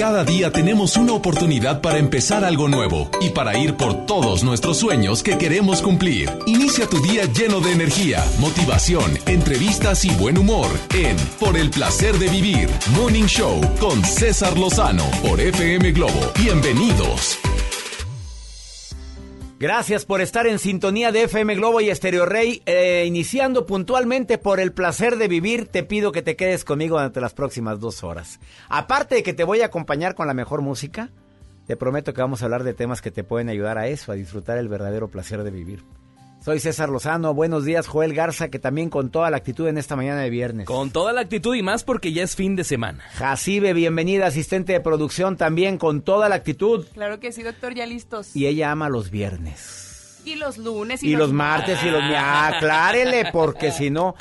Cada día tenemos una oportunidad para empezar algo nuevo y para ir por todos nuestros sueños que queremos cumplir. Inicia tu día lleno de energía, motivación, entrevistas y buen humor en Por el placer de vivir, Morning Show con César Lozano por FM Globo. Bienvenidos. Gracias por estar en sintonía de FM Globo y Estéreo Rey. Eh, iniciando puntualmente por el placer de vivir, te pido que te quedes conmigo durante las próximas dos horas. Aparte de que te voy a acompañar con la mejor música, te prometo que vamos a hablar de temas que te pueden ayudar a eso, a disfrutar el verdadero placer de vivir. Soy César Lozano, buenos días Joel Garza, que también con toda la actitud en esta mañana de viernes. Con toda la actitud y más porque ya es fin de semana. Jacibe, bienvenida, asistente de producción, también con toda la actitud. Claro que sí, doctor, ya listos. Y ella ama los viernes. Y los lunes. Y, los, martes y los... Aclárele, porque si no...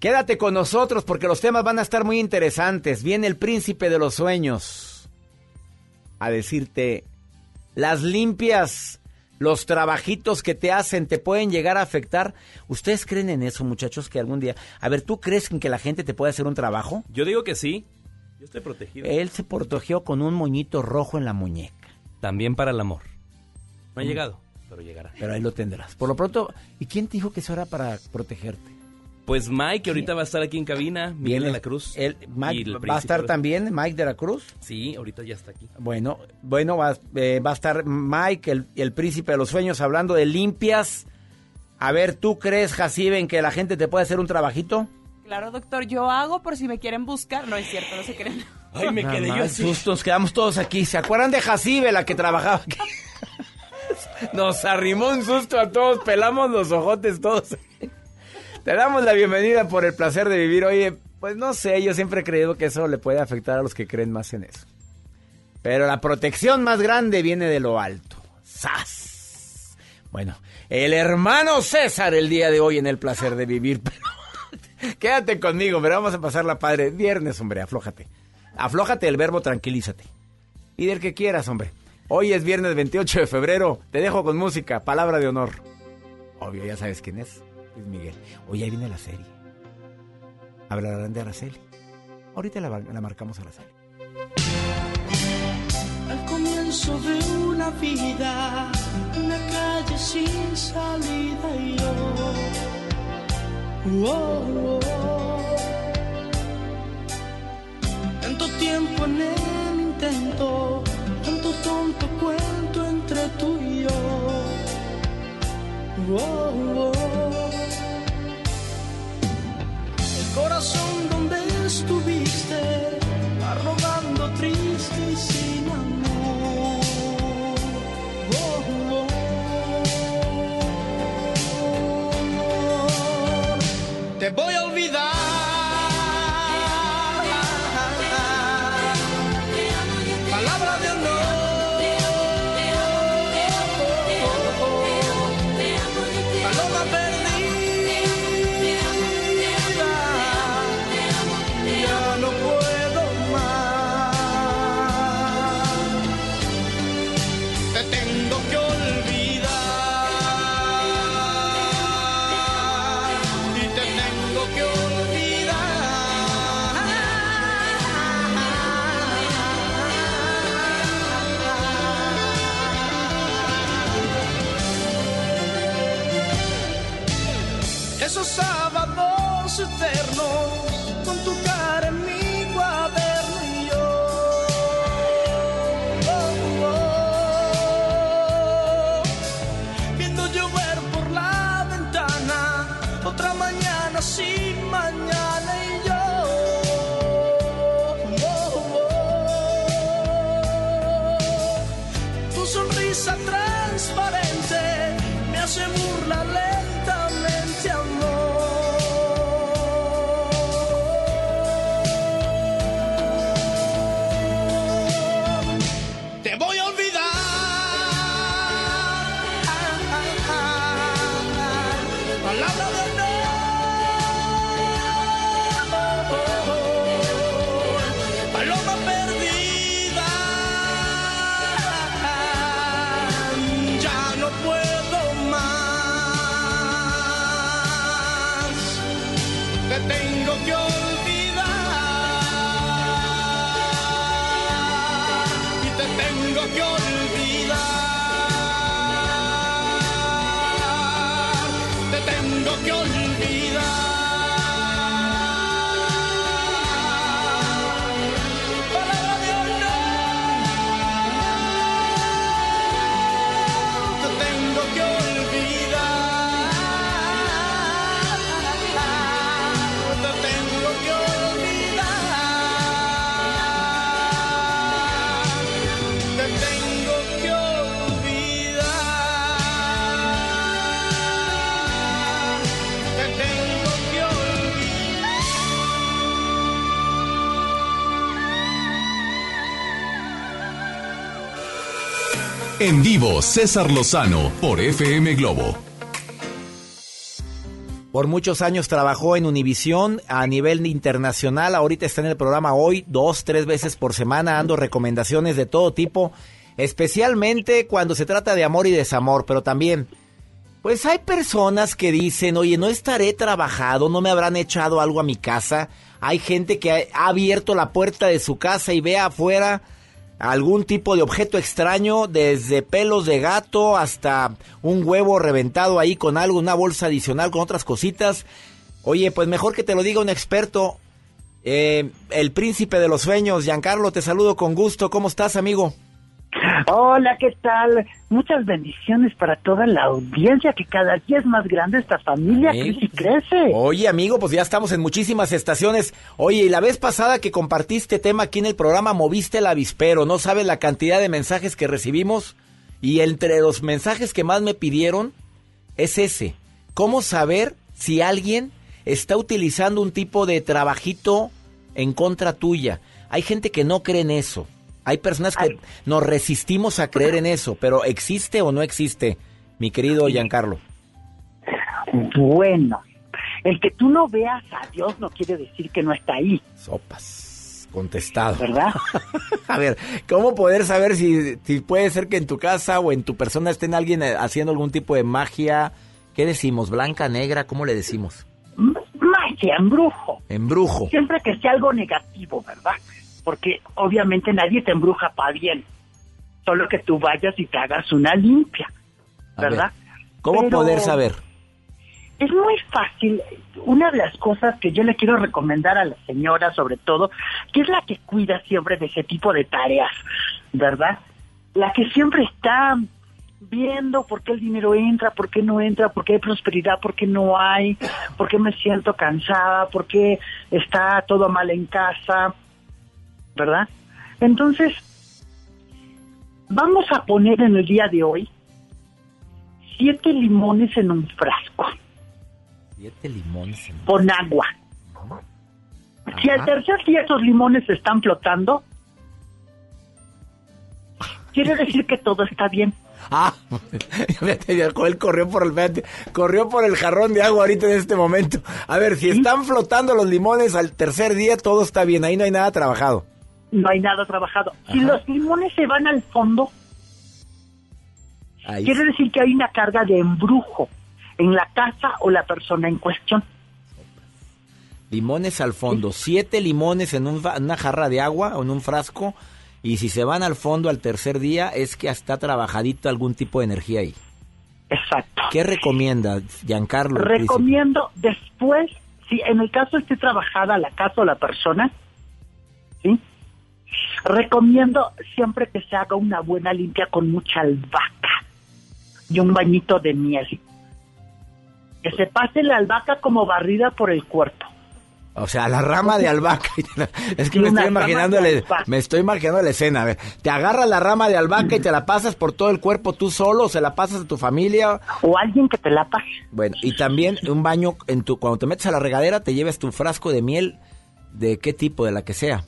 Quédate con nosotros porque los temas van a estar muy interesantes. Viene el príncipe de los sueños a decirte, las limpias los trabajitos que te hacen te pueden llegar a afectar. ¿Ustedes creen en eso, muchachos, que algún día... A ver, ¿tú crees en que la gente te puede hacer un trabajo? Yo digo que sí. Yo estoy protegido. Él se protegió con un moñito rojo en la muñeca. También para el amor. No ha mm. llegado, pero llegará. Pero ahí lo tendrás. Por lo pronto, ¿y quién te dijo que eso era para protegerte? Pues Mike, que ahorita va a estar aquí en cabina, Miguel de la Cruz. Mike, ¿Va a estar también Mike de la Cruz? Sí, ahorita ya está aquí. Bueno, bueno va, eh, va a estar Mike, el, el, príncipe de los sueños, hablando de limpias. A ver, ¿tú crees, Jacibe, en que la gente te puede hacer un trabajito? Claro, doctor, yo hago por si me quieren buscar. No es cierto, no se creen. Ay, me quedé yo así. Sustos, quedamos todos aquí. ¿Se acuerdan de Jacibe, la que trabajaba aquí? Nos arrimó un susto a todos, pelamos los ojotes todos. Te damos la bienvenida por el placer de vivir. Oye, pues no sé, yo siempre he creído que eso le puede afectar a los que creen más en eso. Pero la protección más grande viene de lo alto. ¡Sas! Bueno, el hermano César el día de hoy en el placer de vivir. quédate conmigo, pero vamos a pasar la padre. Viernes, hombre, aflójate. Aflójate el verbo tranquilízate. Y del que quieras, hombre. Hoy es viernes 28 de febrero. Te dejo con música, palabra de honor. Obvio, ya sabes quién es. Luis Miguel. Hoy ahí viene la serie. Hablarán de Araceli. Ahorita la, la marcamos a Araceli. Al comienzo de una vida, una calle sin salida y yo. Oh, Tanto tiempo en el intento, tanto tonto cuento entre tú y yo. Corazón donde estuviste, arrogando triste y sin amor. Oh, oh. Te voy a olvidar. te tengo que En vivo, César Lozano por FM Globo. Por muchos años trabajó en Univisión a nivel internacional. Ahorita está en el programa hoy, dos, tres veces por semana, dando recomendaciones de todo tipo, especialmente cuando se trata de amor y desamor, pero también, pues hay personas que dicen, oye, no estaré trabajado, no me habrán echado algo a mi casa. Hay gente que ha abierto la puerta de su casa y ve afuera algún tipo de objeto extraño, desde pelos de gato hasta un huevo reventado ahí con algo, una bolsa adicional con otras cositas. Oye, pues mejor que te lo diga un experto. Eh, el príncipe de los sueños, Giancarlo, te saludo con gusto. ¿Cómo estás, amigo? Hola, ¿qué tal? Muchas bendiciones para toda la audiencia, que cada día es más grande esta familia, crece y crece. Oye, amigo, pues ya estamos en muchísimas estaciones. Oye, y la vez pasada que compartiste tema aquí en el programa, moviste el avispero. No sabes la cantidad de mensajes que recibimos. Y entre los mensajes que más me pidieron es ese. ¿Cómo saber si alguien está utilizando un tipo de trabajito en contra tuya? Hay gente que no cree en eso. Hay personas que Ay. nos resistimos a creer en eso, pero ¿existe o no existe, mi querido Giancarlo? Bueno, el que tú no veas a Dios no quiere decir que no está ahí, Sopas. Contestado. ¿verdad? A ver, ¿cómo poder saber si, si puede ser que en tu casa o en tu persona estén alguien eh, haciendo algún tipo de magia? ¿Qué decimos? ¿Blanca, negra? ¿Cómo le decimos? Magia, embrujo. Embrujo. Siempre que sea algo negativo, ¿verdad? Porque obviamente nadie te embruja para bien. Solo que tú vayas y te hagas una limpia, ver, ¿verdad? ¿Cómo Pero- poder saber? Es muy fácil. Una de las cosas que yo le quiero recomendar a la señora, sobre todo, que es la que cuida siempre de ese tipo de tareas, ¿verdad? La que siempre está viendo por qué el dinero entra, por qué no entra, por qué hay prosperidad, por qué no hay, por qué me siento cansada, por qué está todo mal en casa, ¿verdad? Entonces, vamos a poner en el día de hoy siete limones en un frasco Siete limones. en- con agua. Si al tercer día esos limones están flotando, quiere decir que todo está bien. Ah, él corrió por el corrió por el jarrón de agua ahorita en este momento. A ver, si están flotando los limones al tercer día, todo está bien, ahí no hay nada trabajado. No hay nada trabajado. Si los limones se van al fondo, Ahí. quiere decir que hay una carga de embrujo en la casa o la persona en cuestión. Limones al fondo, siete limones en un una jarra de agua o en un frasco. Y si se van al fondo al tercer día, es que está trabajadito algún tipo de energía ahí. Exacto. ¿Qué recomienda Giancarlo? príncipe? Recomiendo después, si en el caso esté trabajada la casa o la persona, ¿sí? Recomiendo siempre que se haga una buena limpia con mucha albahaca y un bañito de miel. Que se pase la albahaca como barrida por el cuerpo. O sea, la rama de albahaca. Es que me estoy imaginando, la- albahaca. me estoy imaginando la escena. A ver, te agarras la rama de albahaca y te la pasas por todo el cuerpo tú solo, o se la pasas a tu familia. O alguien que te la pase. Bueno, y también un baño en tu cuando te metes a la regadera te lleves tu frasco de miel de qué tipo, de la que sea.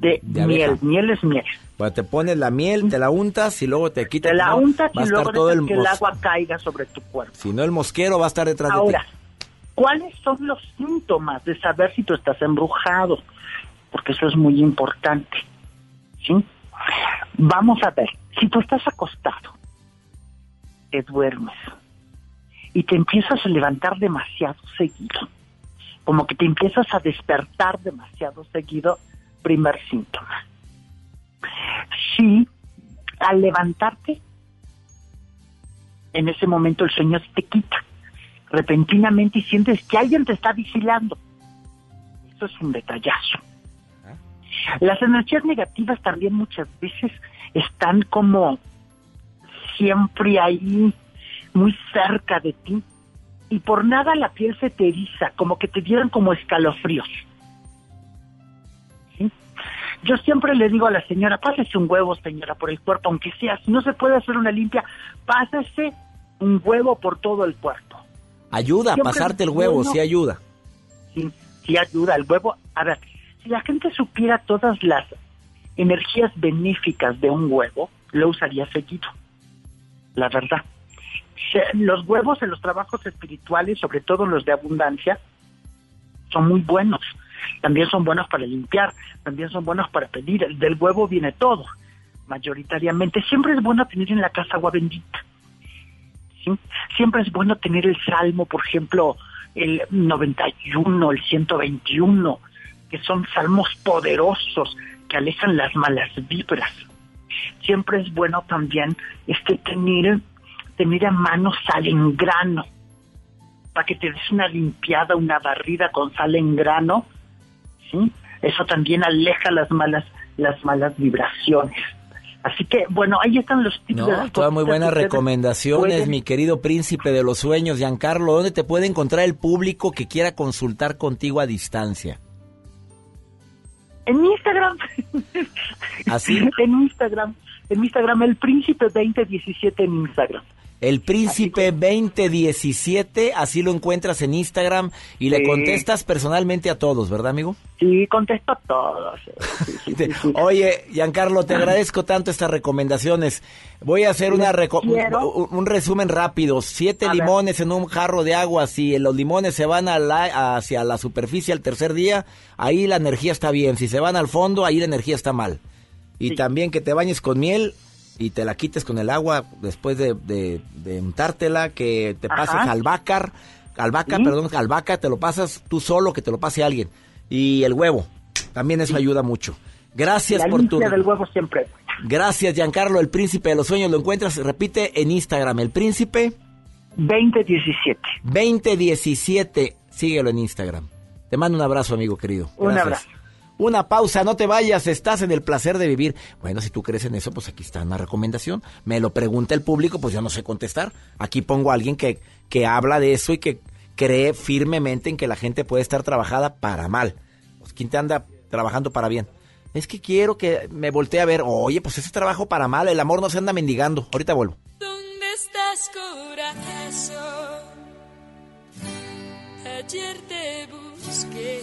De, De miel, miel es miel. Bueno, te pones la miel, te la untas y luego te quitas. Te la untas y luego todo el que el agua caiga sobre tu cuerpo. Si no, el mosquero va a estar detrás Ahora, de ti. ¿cuáles son los síntomas de saber si tú estás embrujado? Porque eso es muy importante. ¿Sí? Vamos a ver, si tú estás acostado, te duermes y te empiezas a levantar demasiado seguido, como que te empiezas a despertar demasiado seguido, primer síntoma. Si al levantarte, en ese momento el sueño se te quita repentinamente y sientes que alguien te está vigilando. Eso es un detallazo. Las energías negativas también muchas veces están como siempre ahí, muy cerca de ti, y por nada la piel se te eriza, como que te dieran como escalofríos. Yo siempre le digo a la señora, pásese un huevo, señora, por el cuerpo, aunque sea, si no se puede hacer una limpia, pásese un huevo por todo el cuerpo. Ayuda, Siempre pasarte el huevo, bueno. sí ayuda. Sí, sí ayuda, el huevo. A ver, si la gente supiera todas las energías benéficas de un huevo, lo usaría seguido. La verdad. Los huevos en los trabajos espirituales, sobre todo los de abundancia, son muy buenos. También son buenos para limpiar, también son buenos para pedir. El Del huevo viene todo, mayoritariamente. Siempre es bueno tener en la casa agua bendita. Siempre es bueno tener el salmo, por ejemplo, el 91, el 121, que son salmos poderosos que alejan las malas vibras. Siempre es bueno también este tener, tener a mano sal en grano, para que te des una limpiada, una barrida con sal en grano, ¿sí? Eso también aleja las malas, las malas vibraciones. Así que, bueno, ahí están los tips de No, las todas muy buenas recomendaciones, pueden- mi querido príncipe de los sueños, Giancarlo. ¿Dónde te puede encontrar el público que quiera consultar contigo a distancia? En Instagram. ¿Así? en Instagram. En Instagram, el príncipe 2017 en Instagram. El príncipe 2017, así lo encuentras en Instagram y le contestas personalmente a todos, ¿verdad, amigo? Sí, contesto a todos. Sí, sí. Oye, Giancarlo, te agradezco tanto estas recomendaciones. Voy a hacer una reco- un, un resumen rápido. Siete A ver. limones en un jarro de agua. Si los limones se van a la- hacia la superficie al tercer día, ahí la energía está bien. Si se van al fondo, ahí la energía está mal. Y también que te bañes con miel y te la quites con el agua después de, de, de untártela, que te pases Ajá. albahaca, albahaca, Sí. perdón, albahaca, te lo pasas tú solo, que te lo pase alguien. Y el huevo, también eso ayuda mucho. Gracias La por tu... del huevo siempre. Gracias, Giancarlo, el príncipe de los sueños. Lo encuentras, repite, en Instagram. El príncipe 2017. 2017. Síguelo en Instagram. Te mando un abrazo, amigo querido. Un abrazo. Una pausa, no te vayas, estás en el placer de vivir. Bueno, si tú crees en eso, pues aquí está una recomendación. Me lo pregunta el público, pues yo no sé contestar. Aquí pongo a alguien que, que habla de eso y que cree firmemente en que la gente puede estar trabajada para mal. Pues quién te anda trabajando para bien. Es que quiero que me voltee a ver. Oye, pues ese trabajo para mal, el amor no se anda mendigando. Ahorita vuelvo. ¿Dónde estás, corazón? Ayer te busqué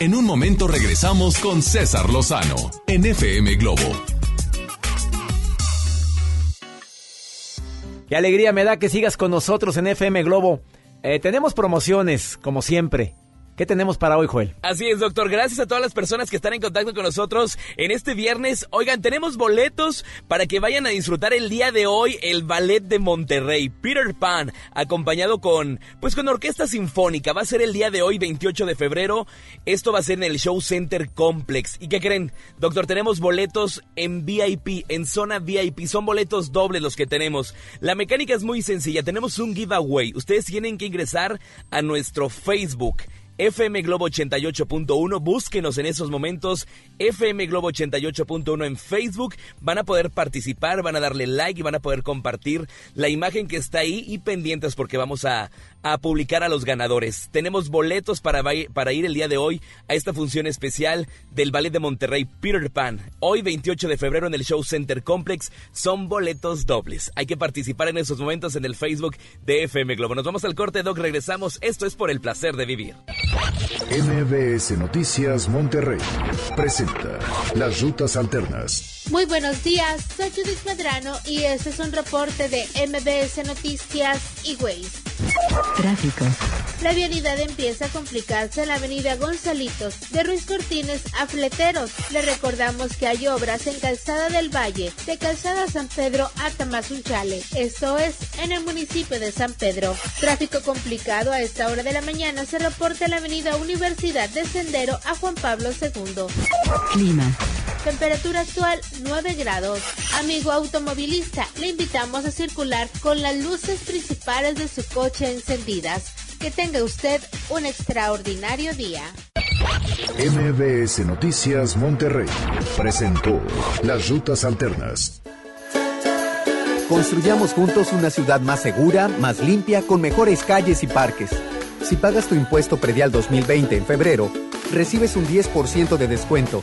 En un momento regresamos con César Lozano en FM Globo. Qué alegría me da que sigas con nosotros en FM Globo. Eh, tenemos promociones, como siempre. ¿Qué tenemos para hoy, Joel? Así es, doctor. Gracias a todas las personas que están en contacto con nosotros en este viernes. Oigan, tenemos boletos para que vayan a disfrutar el día de hoy el ballet de Monterrey, Peter Pan, acompañado con, pues con orquesta sinfónica. Va a ser el día de hoy, 28 de febrero. Esto va a ser en el Show Center Complex. ¿Y qué creen? Doctor, tenemos boletos en VIP, en zona VIP. Son boletos dobles los que tenemos. La mecánica es muy sencilla. Tenemos un giveaway. Ustedes tienen que ingresar a nuestro Facebook. FM Globo 88.1, búsquenos en esos momentos, FM Globo 88.1 en Facebook, van a poder participar, van a darle like y van a poder compartir la imagen que está ahí y pendientes porque vamos a, a publicar a los ganadores. Tenemos boletos para, ir el día de hoy a esta función especial del Ballet de Monterrey Peter Pan. Hoy 28 de febrero en el Show Center Complex son boletos dobles. Hay que participar en esos momentos en el Facebook de FM Globo. Nos vamos al corte, Doc, regresamos. Esto es por el placer de vivir. MBS Noticias Monterrey presenta las rutas alternas. Muy buenos días, soy Judith Medrano y este es un reporte de MBS Noticias y Waze. Tráfico. La vialidad empieza a complicarse en la avenida Gonzalitos, de Ruiz Cortines a Fleteros. Le recordamos que hay obras en Calzada del Valle, de Calzada San Pedro a Tamazunchale, esto es, en el municipio de San Pedro. Tráfico complicado a esta hora de la mañana se reporta en la avenida Universidad de Sendero a Juan Pablo II. Clima. Temperatura actual 9 grados. Amigo automovilista, le invitamos a circular con las luces principales de su coche encendidas. Que tenga usted un extraordinario día. MBS Noticias Monterrey presentó las rutas alternas. Construyamos juntos una ciudad más segura, más limpia, con mejores calles y parques. Si pagas tu impuesto predial 2020 en febrero, recibes un 10% de descuento,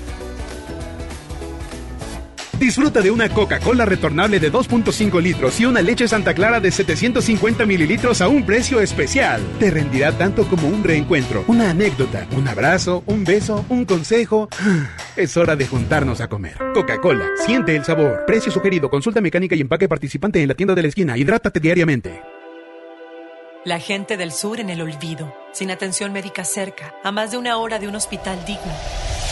Disfruta de una Coca-Cola retornable de 2.5 litros y una leche Santa Clara de 750 mililitros a un precio especial. Te rendirá tanto como un reencuentro, una anécdota, un abrazo, un beso, un consejo. Es hora de juntarnos a comer. Coca-Cola, siente el sabor. Precio sugerido, consulta mecánica y empaque participante en la tienda de la esquina. Hidrátate diariamente. La gente del sur en el olvido, sin atención médica cerca, a más de una hora de un hospital digno.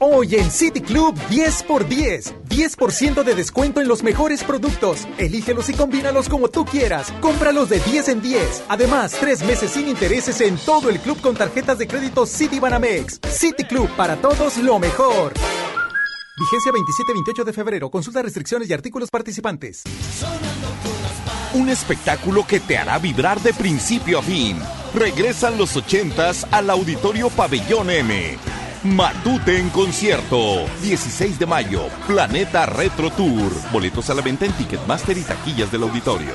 Hoy en City Club 10 por 10. 10% de descuento en los mejores productos. Elígelos y combínalos como tú quieras. Cómpralos de 10 en 10. Además, tres meses sin intereses en todo el club con tarjetas de crédito City Banamex. City Club, para todos lo mejor. Vigencia 27-28 de febrero. Consulta restricciones y artículos participantes. Un espectáculo que te hará vibrar de principio a fin. Regresan los ochentas al Auditorio Pabellón M. Matute en concierto. 16 de mayo. Planeta Retro Tour. Boletos a la venta en Ticketmaster y taquillas del auditorio.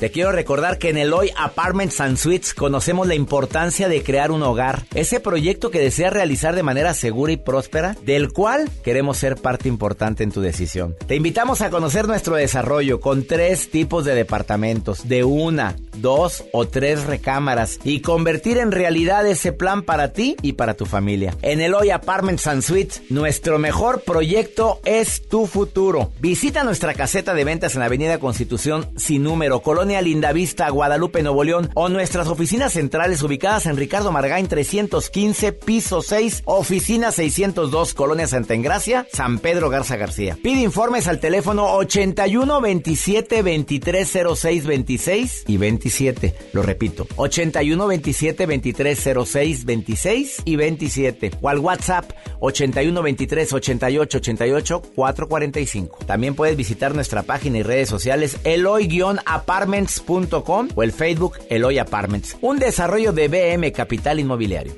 Te quiero recordar que en Eloy Apartments and Suites conocemos la importancia de crear un hogar, ese proyecto que deseas realizar de manera segura y próspera, del cual queremos ser parte importante en tu decisión. Te invitamos a conocer nuestro desarrollo con tres tipos de departamentos, de una, dos o tres recámaras y convertir en realidad ese plan para ti y para tu familia. En Eloy Apartments and Suites, nuestro mejor proyecto es tu futuro. Visita nuestra caseta de ventas en la Avenida Constitución sin número, Colonia Lindavista, Guadalupe, Nuevo León o nuestras oficinas centrales ubicadas en Ricardo Margain 315, piso 6, oficina 602, Colonia Santa Engracia, San Pedro Garza García. Pide informes al teléfono 81 27 23 06 26 y 27. Lo repito, 81 27 23 06 26 y 27. O al WhatsApp 81 23 88 88 445. También puedes visitar nuestra página y redes sociales eloy-apartments.com o el Facebook Eloy Apartments. Un desarrollo de BM Capital Inmobiliario.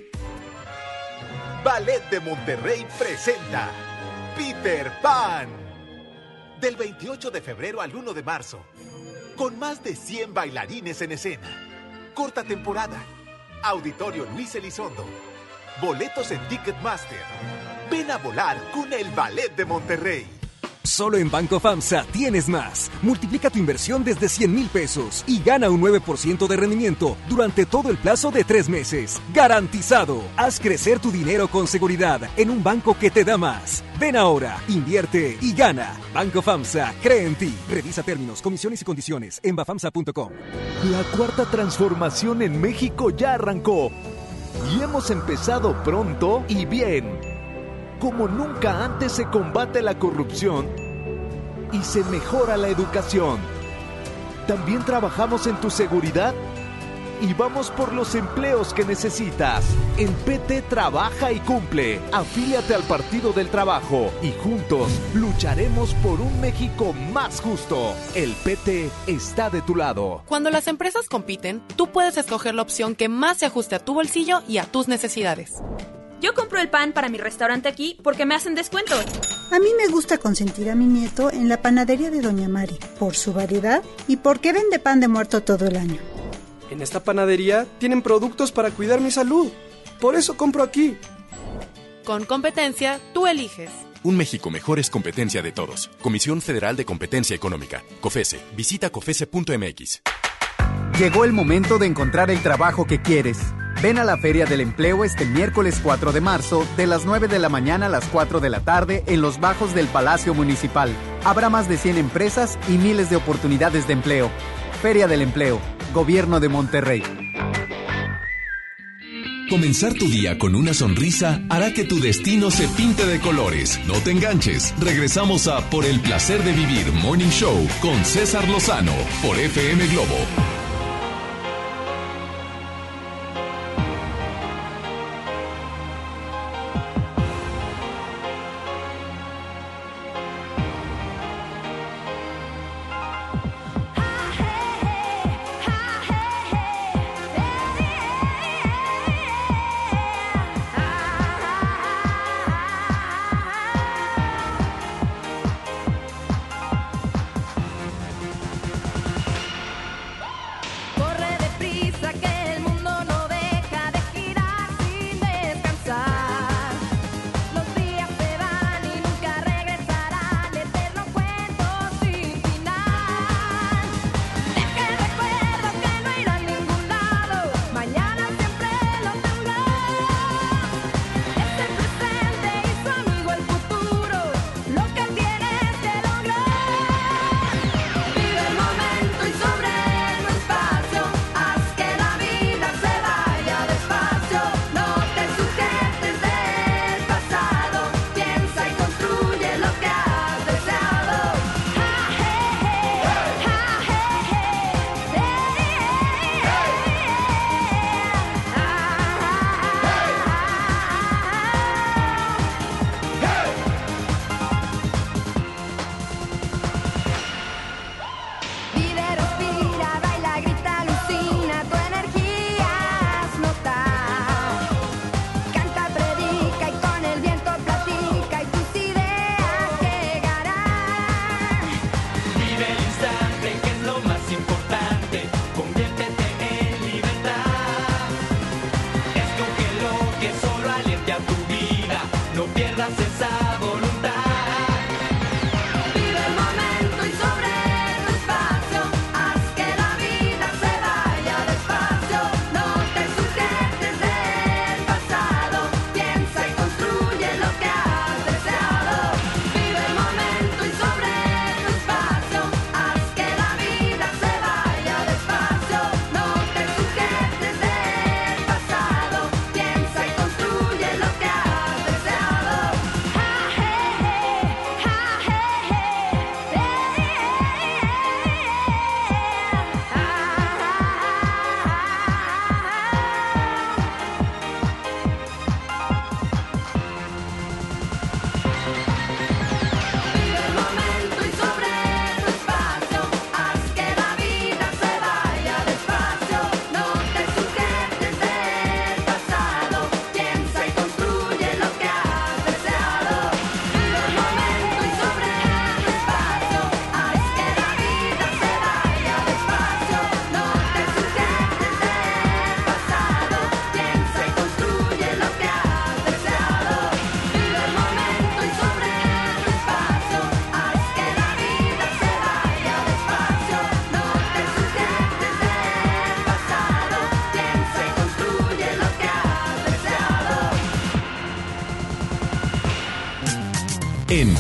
Ballet de Monterrey presenta Peter Pan. Del 28 de febrero al 1 de marzo. Con más de 100 bailarines en escena. Corta temporada. Auditorio Luis Elizondo. Boletos en Ticketmaster. Ven a volar con el Ballet de Monterrey. Solo en Banco FAMSA tienes más. Multiplica tu inversión desde 100 mil pesos y gana un 9% de rendimiento durante todo el plazo de tres meses. ¡Garantizado! Haz crecer tu dinero con seguridad en un banco que te da más. Ven ahora, invierte y gana. Banco FAMSA cree en ti. Revisa términos, comisiones y condiciones en bafamsa.com. La cuarta transformación en México ya arrancó. Y hemos empezado pronto y bien. Como nunca antes se combate la corrupción y se mejora la educación. También trabajamos en tu seguridad y vamos por los empleos que necesitas. En PT trabaja y cumple. Afíliate al Partido del Trabajo y juntos lucharemos por un México más justo. El PT está de tu lado. Cuando las empresas compiten, tú puedes escoger la opción que más se ajuste a tu bolsillo y a tus necesidades. Yo compro el pan para mi restaurante aquí porque me hacen descuento. A mí me gusta consentir a mi nieto en la panadería de Doña Mari, por su variedad y porque vende pan de muerto todo el año. En esta panadería tienen productos para cuidar mi salud. Por eso compro aquí. Con competencia, tú eliges. Un México mejor es competencia de todos. Comisión Federal de Competencia Económica. COFESE. Visita COFESE.mx. Llegó el momento de encontrar el trabajo que quieres. Ven a la Feria del Empleo este miércoles 4 de marzo, de las 9 de la mañana a las 4 de la tarde, en los bajos del Palacio Municipal. Habrá más de 100 empresas y miles de oportunidades de empleo. Feria del Empleo, Gobierno de Monterrey. Comenzar tu día con una sonrisa hará que tu destino se pinte de colores. No te enganches. Regresamos a Por el placer de vivir Morning Show con César Lozano por FM Globo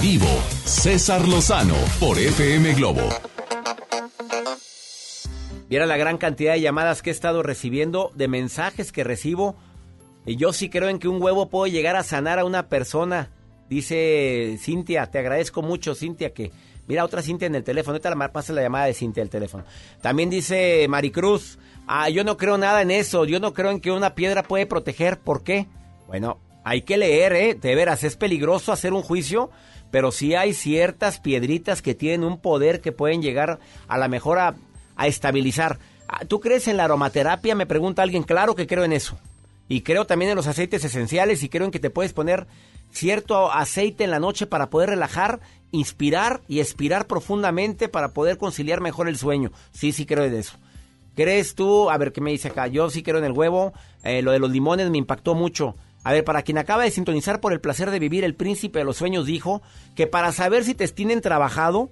vivo, César Lozano por FM Globo. Viera la gran cantidad de llamadas que he estado recibiendo, de mensajes que recibo. Y yo sí creo en que un huevo puede llegar a sanar a una persona. Dice Cintia, te agradezco mucho, Cintia, que... Mira, otra Cintia en el teléfono. Ahorita la pasa la llamada de Cintia el teléfono. También dice Maricruz, ah, yo no creo nada en eso. Yo no creo en que una piedra puede proteger. ¿Por qué? Bueno, hay que leer, ¿eh? De veras, es peligroso hacer un juicio, pero sí hay ciertas piedritas que tienen un poder que pueden llegar a la mejor a, estabilizar. Ah, ¿Tú crees en la aromaterapia? Me pregunta alguien. Claro que creo en eso. Y creo también en los aceites esenciales y creo en que te puedes poner cierto aceite en la noche para poder relajar, inspirar y expirar profundamente para poder conciliar mejor el sueño. Sí, sí creo en eso. ¿Crees tú? A ver qué me dice acá. Yo sí creo en el huevo. Eh, lo de los limones me impactó mucho. A ver, para quien acaba de sintonizar por el placer de vivir, el príncipe de los sueños dijo que para saber si te tienen trabajado,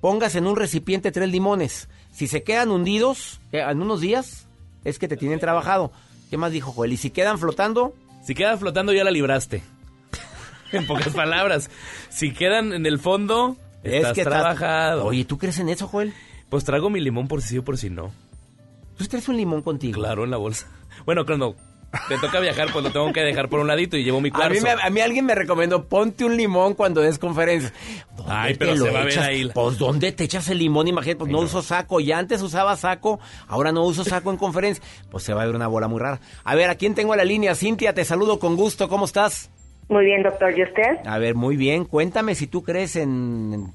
pongas en un recipiente tres limones. Si se quedan hundidos en unos días, es que te tienen trabajado. ¿Qué más dijo Joel? ¿Y si quedan flotando? Si quedan flotando ya la libraste. en pocas palabras. Si quedan en el fondo, estás es que trabajado. Oye, ¿tú crees en eso, Joel? Pues trago mi limón por si sí o por si no. ¿Tú traes un limón contigo? Claro, en la bolsa. Bueno, cuando te toca viajar, pues lo tengo que dejar por un ladito y llevo mi A cuarzo. mí, me- a mí alguien me recomendó, ponte un limón cuando des conferencias. ¿Dónde Ay, pero lo se va a ver ahí Pues, ¿dónde te echas el limón? Imagínate, pues no, uso saco. Ya antes usaba saco, ahora no uso saco en conferencia. Pues se va a ver una bola muy rara. A ver, ¿a quién tengo en la línea? Cintia, te saludo con gusto. ¿Cómo estás? Muy bien, doctor. ¿Y usted? A ver, muy bien. Cuéntame si tú crees en, en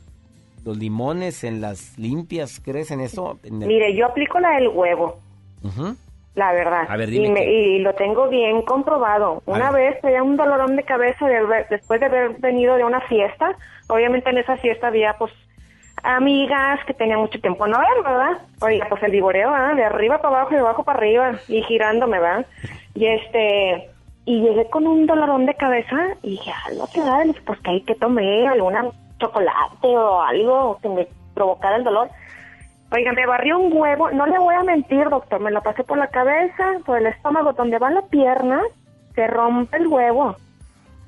los limones, en las limpias. ¿Crees en eso? En el- Mire, yo aplico la del huevo, Ujú. La verdad. A ver, dime y, me- y lo tengo bien comprobado. Una vez tenía un dolorón de cabeza de haber- después de haber venido de una fiesta. Obviamente en esa fiesta había, pues, amigas que tenía mucho tiempo no ver, ¿verdad? Oiga, pues el viboreo, ¿verdad? De arriba para abajo y de abajo para arriba y girándome, ¿verdad? Y este... Y llegué con un dolorón de cabeza y dije, ah, no te da, pues que ahí que tomé alguna chocolate o algo que me provocara el dolor. Oiga, me barrió un huevo, no le voy a mentir, doctor, me lo pasé por la cabeza, por el estómago, donde va la pierna, se rompe el huevo.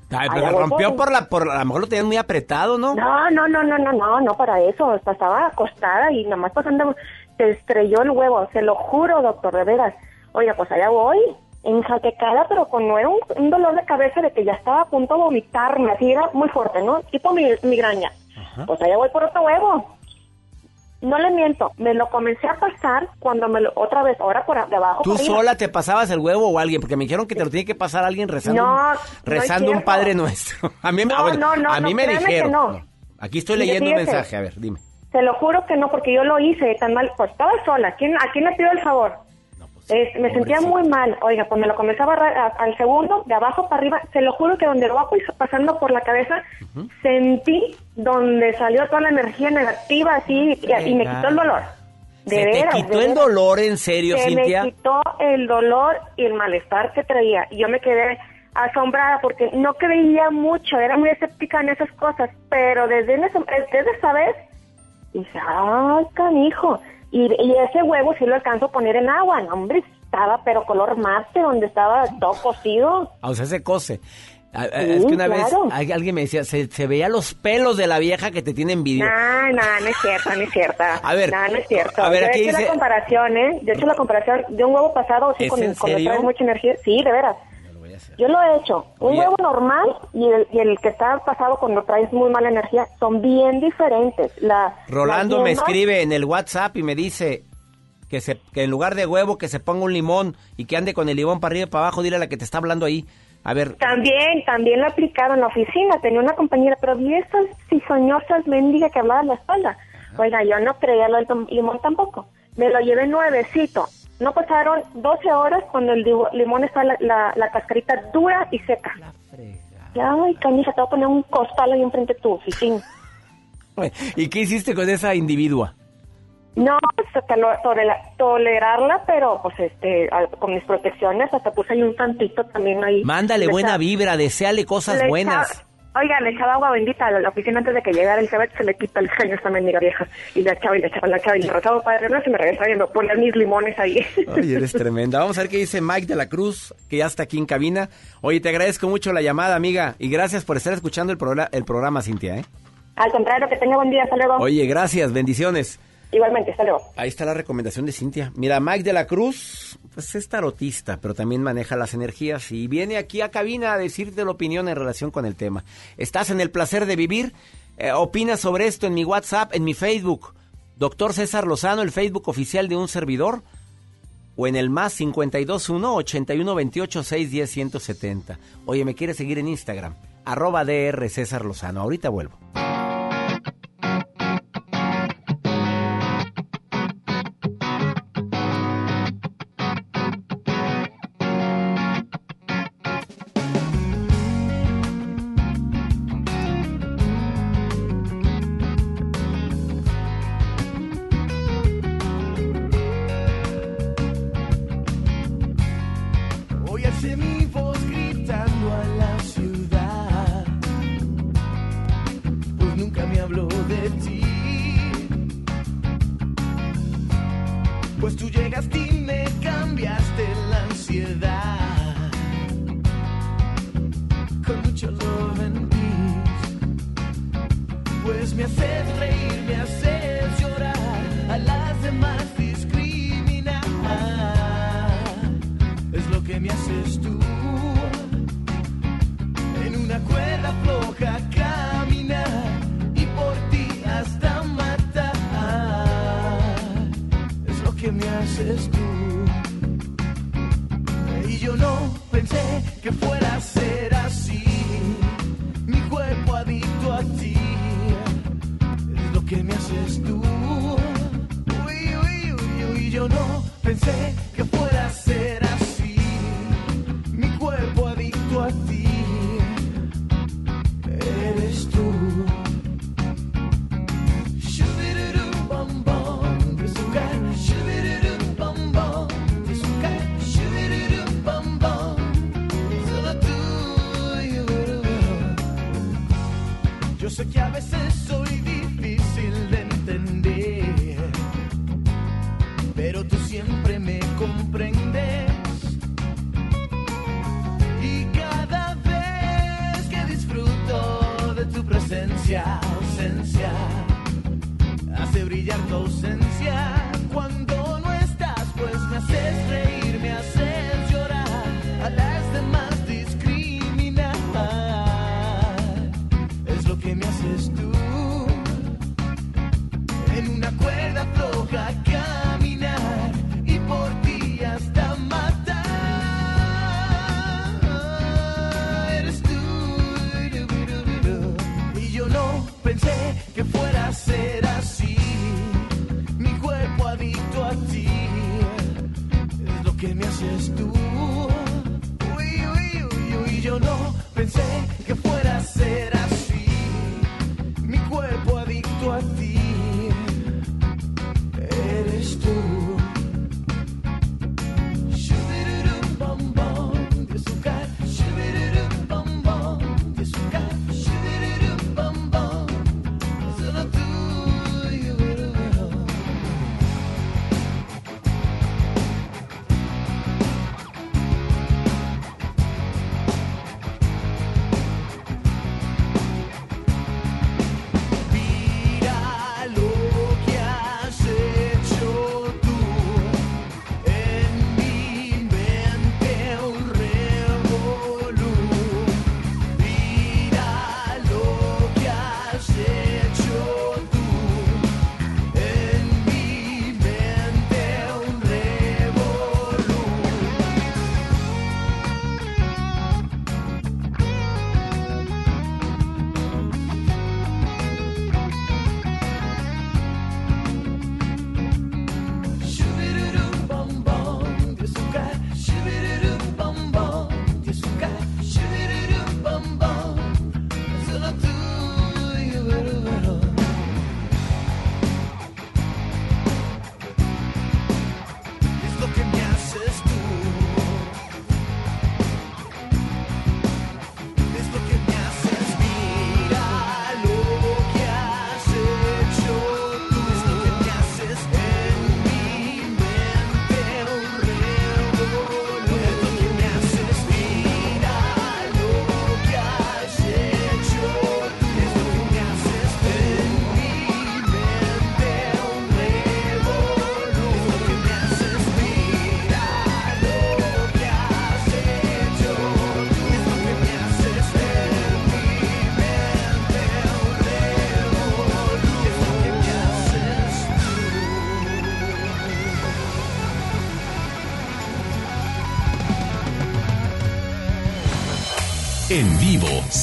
Ay, pero se rompió por la, por, a lo mejor lo tenían muy apretado, ¿no? No, no, no, no, no, no, no para eso, estaba acostada y nomás pasando, se estrelló el huevo, se lo juro, doctor, de veras. Oiga, pues allá voy, enjaquecada, pero con no era un, un dolor de cabeza de que ya estaba a punto de vomitarme, así era muy fuerte, ¿no? Tipo mi, migraña. Pues allá voy por otro huevo. No le miento, me lo comencé a pasar cuando me lo, otra vez, ahora por debajo. ¿Tú por sola te pasabas el huevo o alguien? Porque me dijeron que te lo tiene que pasar alguien rezando, No, un- no es rezando un. Padre Nuestro. A mí, me- No, ah, bueno, no, no, a mí no, me dijeron. Aquí estoy leyendo un mensaje, a ver, dime. Se lo juro que no, porque yo lo hice tan mal. Pues estaba sola. ¿A quién, a quién le pido el favor? Es- me sentía muy mal. Oiga, pues me lo comencé a barrar a- al segundo, de abajo para arriba. Se lo juro que donde lo va pues, pasando por la cabeza, sentí donde salió toda la energía negativa así y, y me quitó el dolor. De ¿Se veras, te de quitó el veras. dolor en serio, Se Cintia? me quitó el dolor y el malestar que traía. Y yo me quedé asombrada porque no creía mucho, era muy escéptica en esas cosas. Pero desde, ese- desde esa vez, dije, ¡ay, canijo! Y, y ese huevo sí lo alcanzo a poner en agua. No, hombre, estaba pero color mate, donde estaba todo cocido. Ah, o sea, se cose. Ah, ah, Sí, es que una claro. vez al- alguien me decía, se, se veía los pelos de la vieja que te tiene envidia. No, no, no es cierto, no es cierto. A ver, no, no es cierto. a ver, Yo aquí he hecho dice- la comparación, ¿eh? Yo he hecho la comparación de un huevo pasado, sí, ¿Es con, serio? trae mucha energía. Sí, de veras. Yo lo he hecho. Un huevo normal y el, y el que está pasado cuando traes muy mala energía son bien diferentes. La, Rolando la me escribe en el WhatsApp y me dice que, se, que en lugar de huevo que se ponga un limón y que ande con el limón para arriba y para abajo, dile a la que te está hablando ahí. A ver, También, también lo he aplicado en la oficina. Tenía una compañera, pero vi esas cizañosas mendigas que hablaban la espalda. Oiga, yo no creía lo del limón tampoco. Me lo llevé nuevecito. No pasaron 12 horas cuando el limón está la, la, la cascarita dura y seca. Ay, canija, te voy a poner un costal ahí enfrente de tu oficina. ¿y qué hiciste con esa individua? No, pues tolerarla, pero pues este, con mis protecciones, hasta puse ahí un tantito también ahí. Mándale Le buena vibra, deseale cosas le buenas. Oiga, le echaba agua bendita a la oficina antes de que llegara el Elizabeth, se le quita el sueño esta mendiga vieja. Y le echaba y le echaba, le echaba y le rozaba padre, no se me regresaba viendo, ponía mis limones ahí. Oye, eres tremenda. Vamos a ver qué dice Mike de la Cruz, que ya está aquí en cabina. Oye, te agradezco mucho la llamada, amiga, y gracias por estar escuchando el, programa, el programa, Cintia, ¿eh? Al contrario, que tenga buen día, hasta luego. Oye, gracias, bendiciones. Igualmente, hasta luego. Ahí está la recomendación de Cintia. Mira, Mike de la Cruz, pues es tarotista, pero también maneja las energías y viene aquí a cabina a decirte la opinión en relación con el tema. ¿Estás en el placer de vivir? Eh, opina sobre esto en mi WhatsApp, en mi Facebook. Doctor César Lozano, el Facebook oficial de un servidor. O en el más 521 8128 610 170. Oye, ¿me quieres seguir en Instagram? Arroba DR César Lozano. Ahorita vuelvo.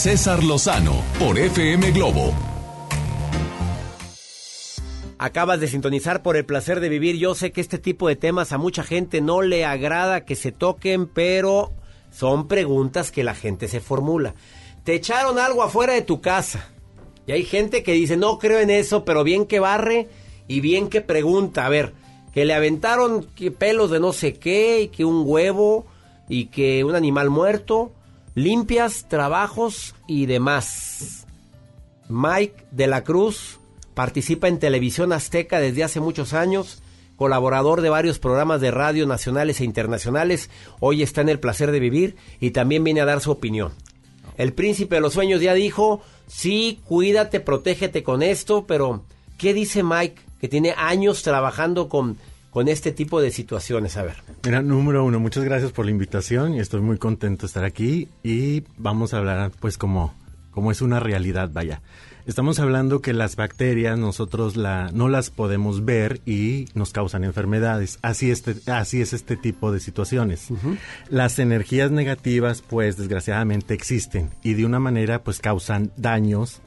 César Lozano por FM Globo. Acabas de sintonizar por el placer de vivir. Yo sé que este tipo de temas a mucha gente no le agrada que se toquen, pero son preguntas que la gente se formula. Te echaron algo afuera de tu casa. Y hay gente que dice, no creo en eso, pero bien que barre y bien que pregunta. A ver, que le aventaron pelos de no sé qué y que un huevo y que un animal muerto. Limpias, trabajos y demás. Mike de la Cruz participa en Televisión Azteca desde hace muchos años, colaborador de varios programas de radio nacionales e internacionales, hoy está en el placer de vivir y también viene a dar su opinión. El príncipe de los sueños ya dijo, sí, cuídate, protégete con esto, pero ¿qué dice Mike que tiene años trabajando con, con este tipo de situaciones? A ver. Mira, número uno, muchas gracias por la invitación y estoy muy contento de estar aquí y vamos a hablar pues como, como es una realidad, vaya. Estamos hablando que las bacterias nosotros la, no las podemos ver y nos causan enfermedades. Así, este, así es este tipo de situaciones. Las energías negativas, pues desgraciadamente existen y de una manera pues causan daños,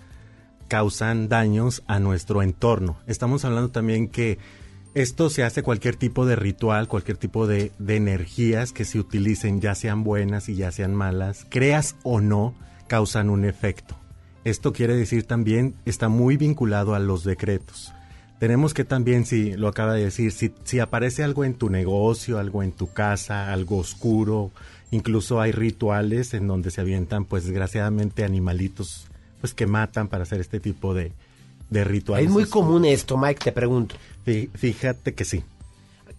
causan daños a nuestro entorno. Estamos hablando también que esto se hace cualquier tipo de ritual, cualquier tipo de, de energías que se utilicen, ya sean buenas y ya sean malas, creas o no, causan un efecto. Esto quiere decir también, está muy vinculado a los decretos. Tenemos que también, si lo acaba de decir, si, si aparece algo en tu negocio, algo en tu casa, algo oscuro, incluso hay rituales en donde se avientan, pues desgraciadamente, animalitos pues que matan para hacer este tipo de, de rituales. Es muy común esto, Mike, te pregunto. Fí- Fíjate que sí.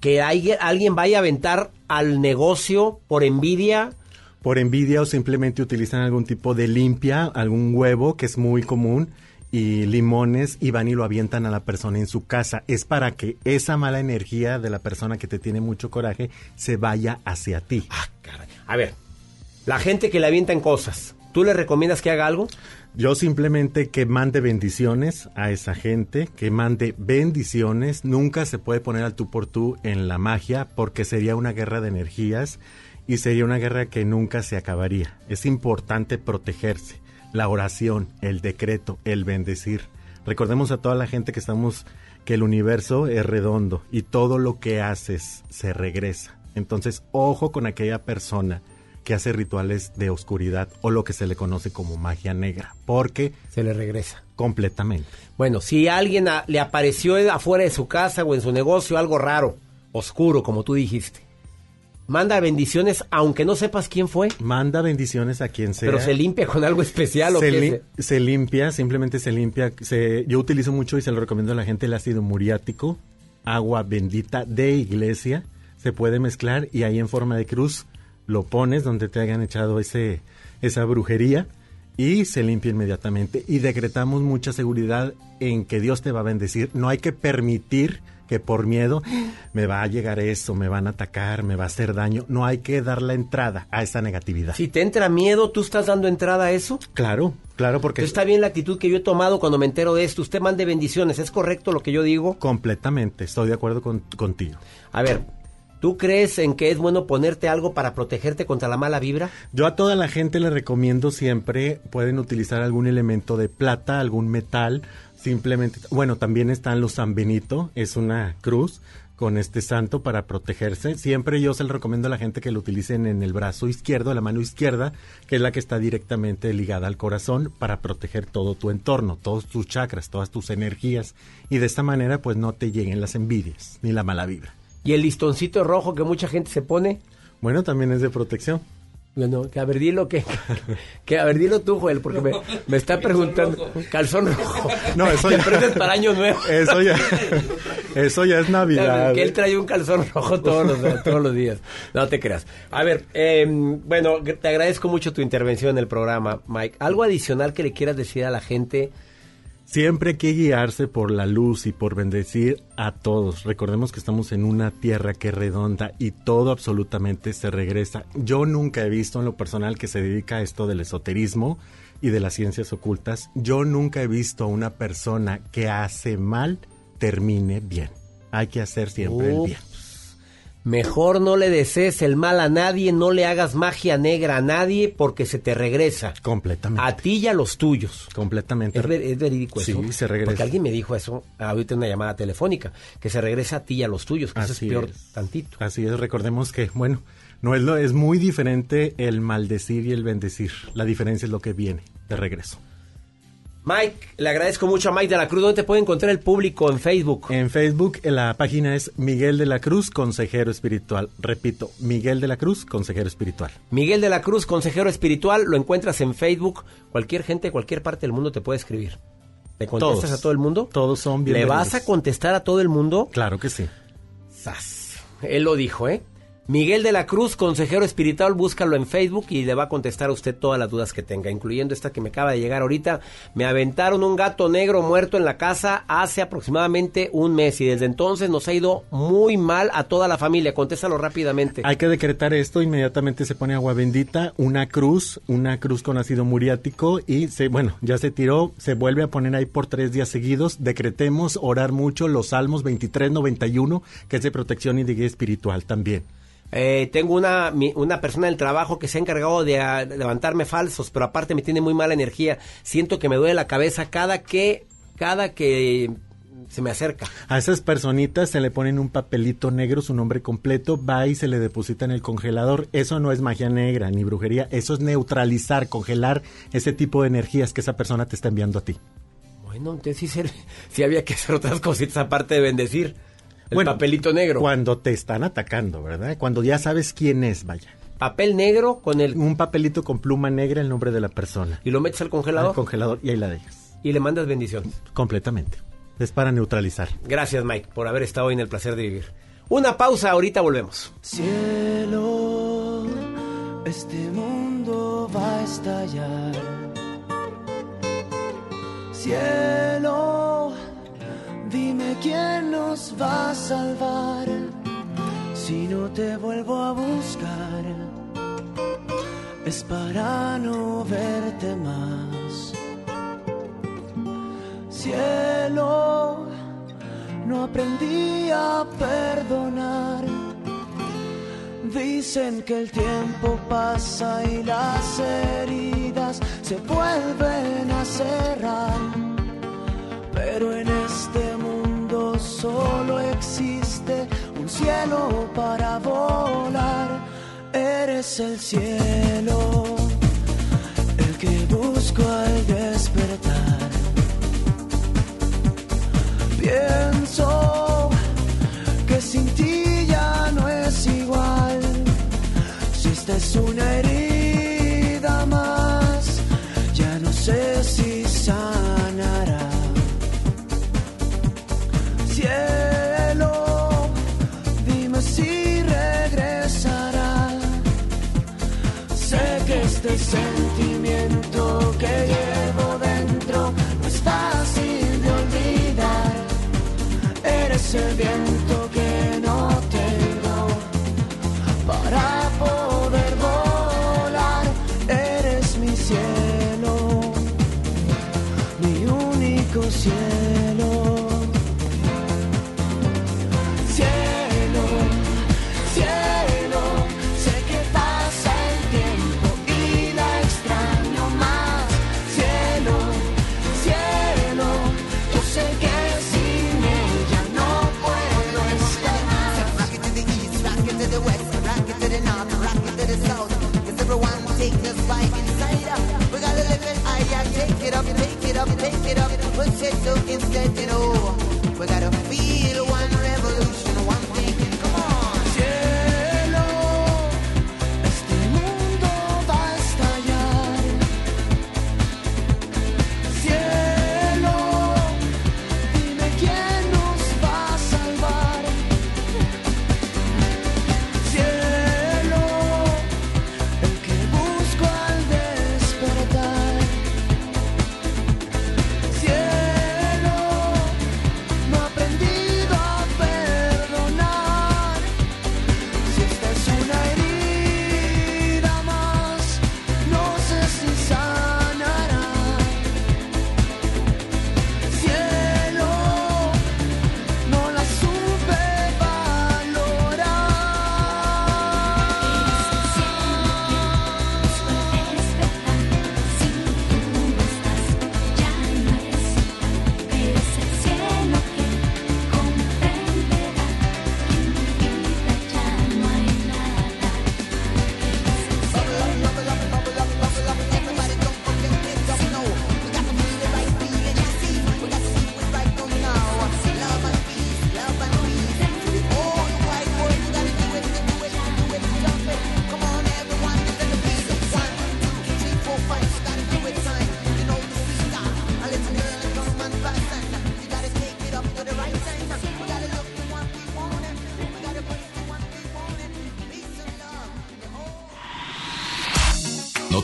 Que hay- alguien vaya a aventar al negocio por envidia. Por envidia o simplemente utilizan algún tipo de limpia, algún huevo que es muy común y limones y van y lo avientan a la persona en su casa. Es para que esa mala energía de la persona que te tiene mucho coraje se vaya hacia ti. A ver, la gente que le avientan cosas, ¿tú le recomiendas que haga algo? Yo simplemente que mande bendiciones a esa gente, que mande bendiciones. Nunca se puede poner al tú por tú en la magia porque sería una guerra de energías y sería una guerra que nunca se acabaría. Es importante protegerse. La oración, el decreto, el bendecir. Recordemos a toda la gente que estamos que el universo es redondo y todo lo que haces se regresa. Entonces, ojo con aquella persona que hace rituales de oscuridad o lo que se le conoce como magia negra, porque se le regresa completamente. Bueno, si alguien a- le apareció afuera de su casa o en su negocio algo raro, oscuro, como tú dijiste, manda bendiciones aunque no sepas quién fue. Manda bendiciones a quien sea. Pero se limpia con algo especial o se, qué? li- se limpia, simplemente se limpia. Se, yo utilizo mucho y se lo recomiendo a la gente el ácido muriático, agua bendita de iglesia. Se puede mezclar y ahí en forma de cruz lo pones donde te hayan echado ese, esa brujería y se limpia inmediatamente. Y decretamos mucha seguridad en que Dios te va a bendecir. No hay que permitir que por miedo me va a llegar eso, me van a atacar, me va a hacer daño. No hay que dar la entrada a esa negatividad. Si te entra miedo, ¿tú estás dando entrada a eso? Claro, claro, porque... Está bien la actitud que yo he tomado cuando me entero de esto. Usted mande bendiciones. ¿Es correcto lo que yo digo? Completamente, estoy de acuerdo con- contigo. A ver, ¿tú crees en que es bueno ponerte algo para protegerte contra la mala vibra? Yo a toda la gente le recomiendo siempre, pueden utilizar algún elemento de plata, algún metal, simplemente, bueno, también están los San Benito, es una cruz con este santo para protegerse. Siempre yo se lo recomiendo a la gente que lo utilicen en el brazo izquierdo, la mano izquierda, que es la que está directamente ligada al corazón para proteger todo tu entorno, todos tus chakras, todas tus energías y de esta manera pues no te lleguen las envidias ni la mala vibra. ¿Y el listoncito rojo que mucha gente se pone? Bueno, también es de protección. Bueno, que a ver, dilo que, que a ver, dilo tú, Joel, porque me, me está preguntando. Calzón rojo. No, eso ya- prendes para año nuevo. Eso ya, eso ya es Navidad. Que él trae un calzón rojo todos los, todos los días. No te creas. A ver, eh, bueno, te agradezco mucho tu intervención en el programa, Mike. ¿Algo adicional que le quieras decir a la gente? Siempre hay que guiarse por la luz y por bendecir a todos. Recordemos que estamos en una tierra que es redonda y todo absolutamente se regresa. Yo nunca he visto en lo personal que se dedica a esto del esoterismo y de las ciencias ocultas. Yo nunca he visto a una persona que hace mal termine bien. Hay que hacer siempre el bien. Mejor no le desees el mal a nadie, no le hagas magia negra a nadie porque se te regresa. Completamente. A ti y a los tuyos. Completamente. ¿Es, ver- es verídico eso? Sí, se regresa. Porque alguien me dijo eso ahorita en una llamada telefónica, que se regresa a ti y a los tuyos, que eso es Así peor es. tantito. Así es, recordemos que, bueno, no es, lo, es muy diferente el maldecir y el bendecir. La diferencia es lo que viene de regreso. Mike, le agradezco mucho a Mike de la Cruz. ¿Dónde te puede encontrar el público en Facebook? En Facebook la página es Miguel de la Cruz, consejero espiritual. Repito, Miguel de la Cruz, consejero espiritual. Miguel de la Cruz, consejero espiritual, lo encuentras en Facebook. Cualquier gente de cualquier parte del mundo te puede escribir. ¿Le contestas Todos. a todo el mundo? Todos son ¿Le bienvenidos. vas a contestar a todo el mundo? Claro que sí. Sas. Él lo dijo, ¿eh? Miguel de la Cruz, consejero espiritual, búscalo en Facebook y le va a contestar a usted todas las dudas que tenga, incluyendo esta que me acaba de llegar ahorita. Me aventaron un gato negro muerto en la casa hace aproximadamente un mes y desde entonces nos ha ido muy mal a toda la familia. Contéstalo rápidamente. Hay que decretar esto, inmediatamente se pone agua bendita, una cruz, una cruz con ácido muriático y se, bueno, ya se tiró, se vuelve a poner ahí por tres días seguidos. Decretemos orar mucho los Salmos 23, 91, que es de protección y de guía espiritual también. Eh, tengo una, mi- una persona del trabajo que se ha encargado de, ah, de levantarme falsos, pero aparte me tiene muy mala energía. Siento que me duele la cabeza cada que, cada que se me acerca. A esas personitas se le ponen un papelito negro, su nombre completo, va y se le deposita en el congelador. Eso no es magia negra ni brujería, eso es neutralizar, congelar ese tipo de energías que esa persona te está enviando a ti. Bueno, entonces sí, se- sí había que hacer otras cositas aparte de bendecir. El Bueno, papelito negro. Cuando te están atacando, ¿verdad? Cuando ya sabes quién es, vaya. Papel negro con el... Un papelito con pluma negra, el nombre de la persona. Y lo metes al congelador Al congelador y ahí la dejas. y le mandas bendiciones. Completamente. Es para neutralizar. Gracias, Mike, por haber estado hoy en el placer de vivir. Una pausa, ahorita volvemos. Cielo, este mundo va a estallar. Cielo, dime quién nos va a salvar si no te vuelvo a buscar. Es para no verte más. Cielo, no aprendí a perdonar. Dicen que el tiempo pasa y las heridas se vuelven a cerrar. Pero en este mundo solo existe un cielo para volar. Eres el cielo, el que busco al despertar. Pienso que sin ti ya no es igual. Si esta es una herida take it up, it instead, you know.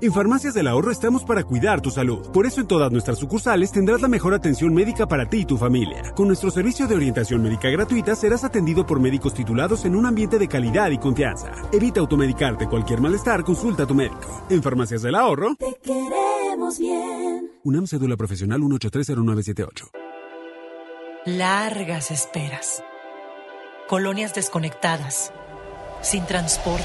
En Farmacias del Ahorro estamos para cuidar tu salud. Por eso en todas nuestras sucursales tendrás la mejor atención médica para ti y tu familia. Con nuestro servicio de orientación médica gratuita serás atendido por médicos titulados en un ambiente de calidad y confianza. Evita automedicarte. Cualquier malestar, consulta a tu médico. En Farmacias del Ahorro. Te queremos bien. UNAM Cédula Profesional 1830978. Largas esperas. Colonias desconectadas. Sin transporte.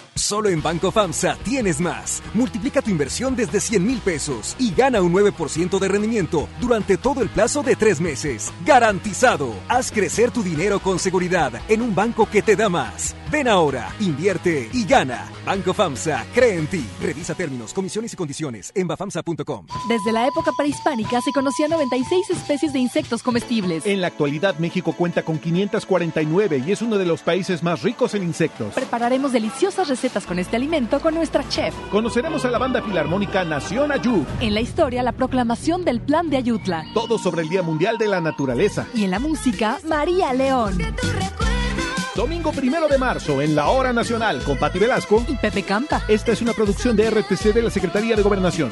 Solo en Banco FAMSA tienes más. Multiplica tu inversión desde 100 mil pesos y gana un 9% de rendimiento durante todo el plazo de tres meses. Garantizado. Haz crecer tu dinero con seguridad en un banco que te da más. Ven ahora, invierte y gana. Banco FAMSA, cree en ti. Revisa términos, comisiones y condiciones en bafamsa.com. Desde la época prehispánica se conocían 96 especies de insectos comestibles. En la actualidad México cuenta con 549 y es uno de los países más ricos en insectos. Prepararemos deliciosas recetas con este alimento con nuestra chef. Conoceremos a la banda filarmónica Nación Ayú. En la historia, la proclamación del Plan de Ayutla. Todo sobre el Día Mundial de la Naturaleza. Y en la música, María León. Domingo primero de marzo en la Hora Nacional con Pati Velasco y Pepe Campa. Esta es una producción de RTC de la Secretaría de Gobernación.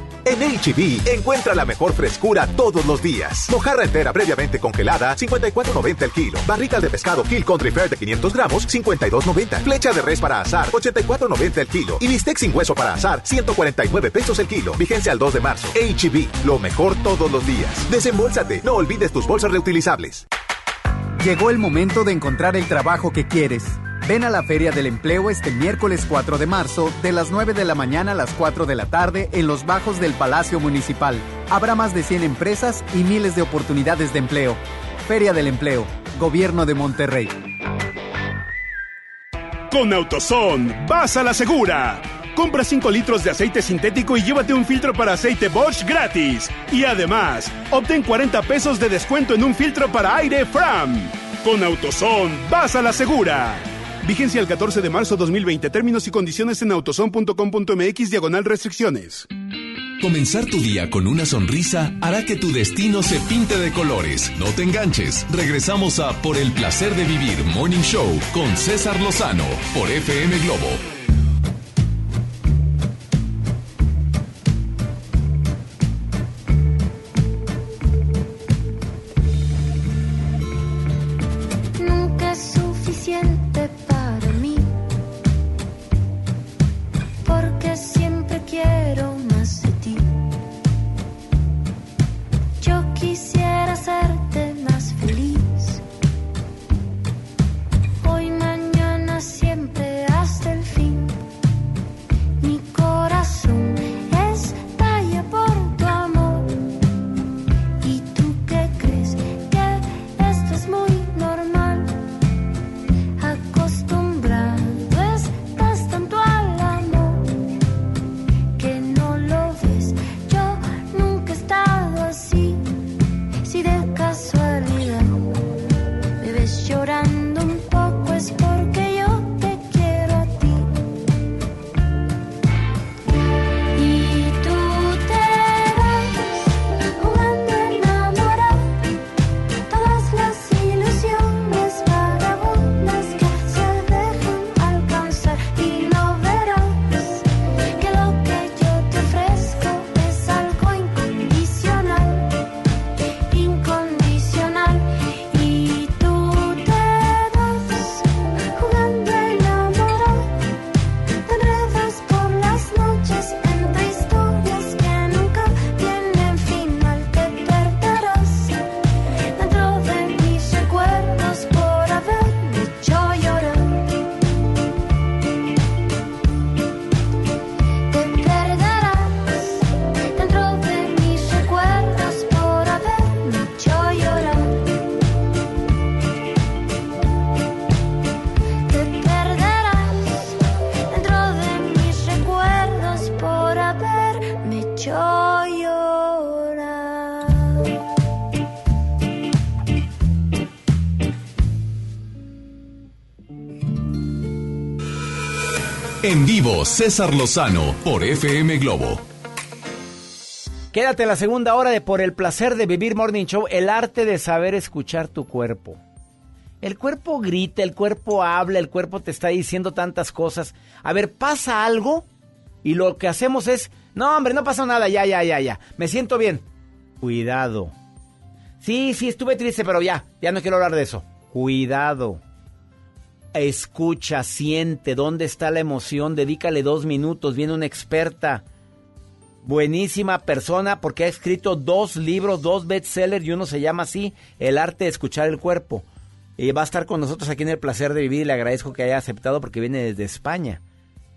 En HB, encuentra la mejor frescura todos los días. Mojarra entera previamente congelada, 54.90 el kilo. Barritas de pescado Kill Country Fair de 500 gramos, 52.90. Flecha de res para asar, 84.90 el kilo. Y bistec sin hueso para asar, 149 pesos el kilo. Vigencia al 2 de marzo. HB, lo mejor todos los días. Desembolsate, no olvides tus bolsas reutilizables. Llegó el momento de encontrar el trabajo que quieres. Ven a la Feria del Empleo este miércoles 4 de marzo, de las 9 de la mañana a las 4 de la tarde, en los bajos del Palacio Municipal. Habrá más de 100 empresas y miles de oportunidades de empleo. Feria del Empleo, Gobierno de Monterrey. Con AutoZone, vas a la segura. Compra 5 litros de aceite sintético y llévate un filtro para aceite Bosch gratis. Y además, obtén 40 pesos de descuento en un filtro para aire Fram. Con AutoZone, vas a la segura. Vigencia el 14 de marzo 2020. Términos y condiciones en autozone.com.mx diagonal restricciones. Comenzar tu día con una sonrisa hará que tu destino se pinte de colores. No te enganches. Regresamos a Por el placer de vivir Morning Show con César Lozano por FM Globo. En vivo, César Lozano por FM Globo. Quédate en la segunda hora de Por el placer de vivir Morning Show, el arte de saber escuchar tu cuerpo. El cuerpo grita, el cuerpo habla, el cuerpo te está diciendo tantas cosas. A ver, pasa algo y lo que hacemos es, no hombre, no pasa nada, ya, ya, ya, ya. Me siento bien. Cuidado. Sí, sí, estuve triste, pero ya, ya no quiero hablar de eso. Cuidado. Escucha, siente, ¿dónde está la emoción? Dedícale dos minutos, viene una experta buenísima persona porque ha escrito dos libros, dos bestsellers y uno se llama así, El arte de escuchar el cuerpo. Y va a estar con nosotros aquí en El Placer de Vivir y le agradezco que haya aceptado porque viene desde España,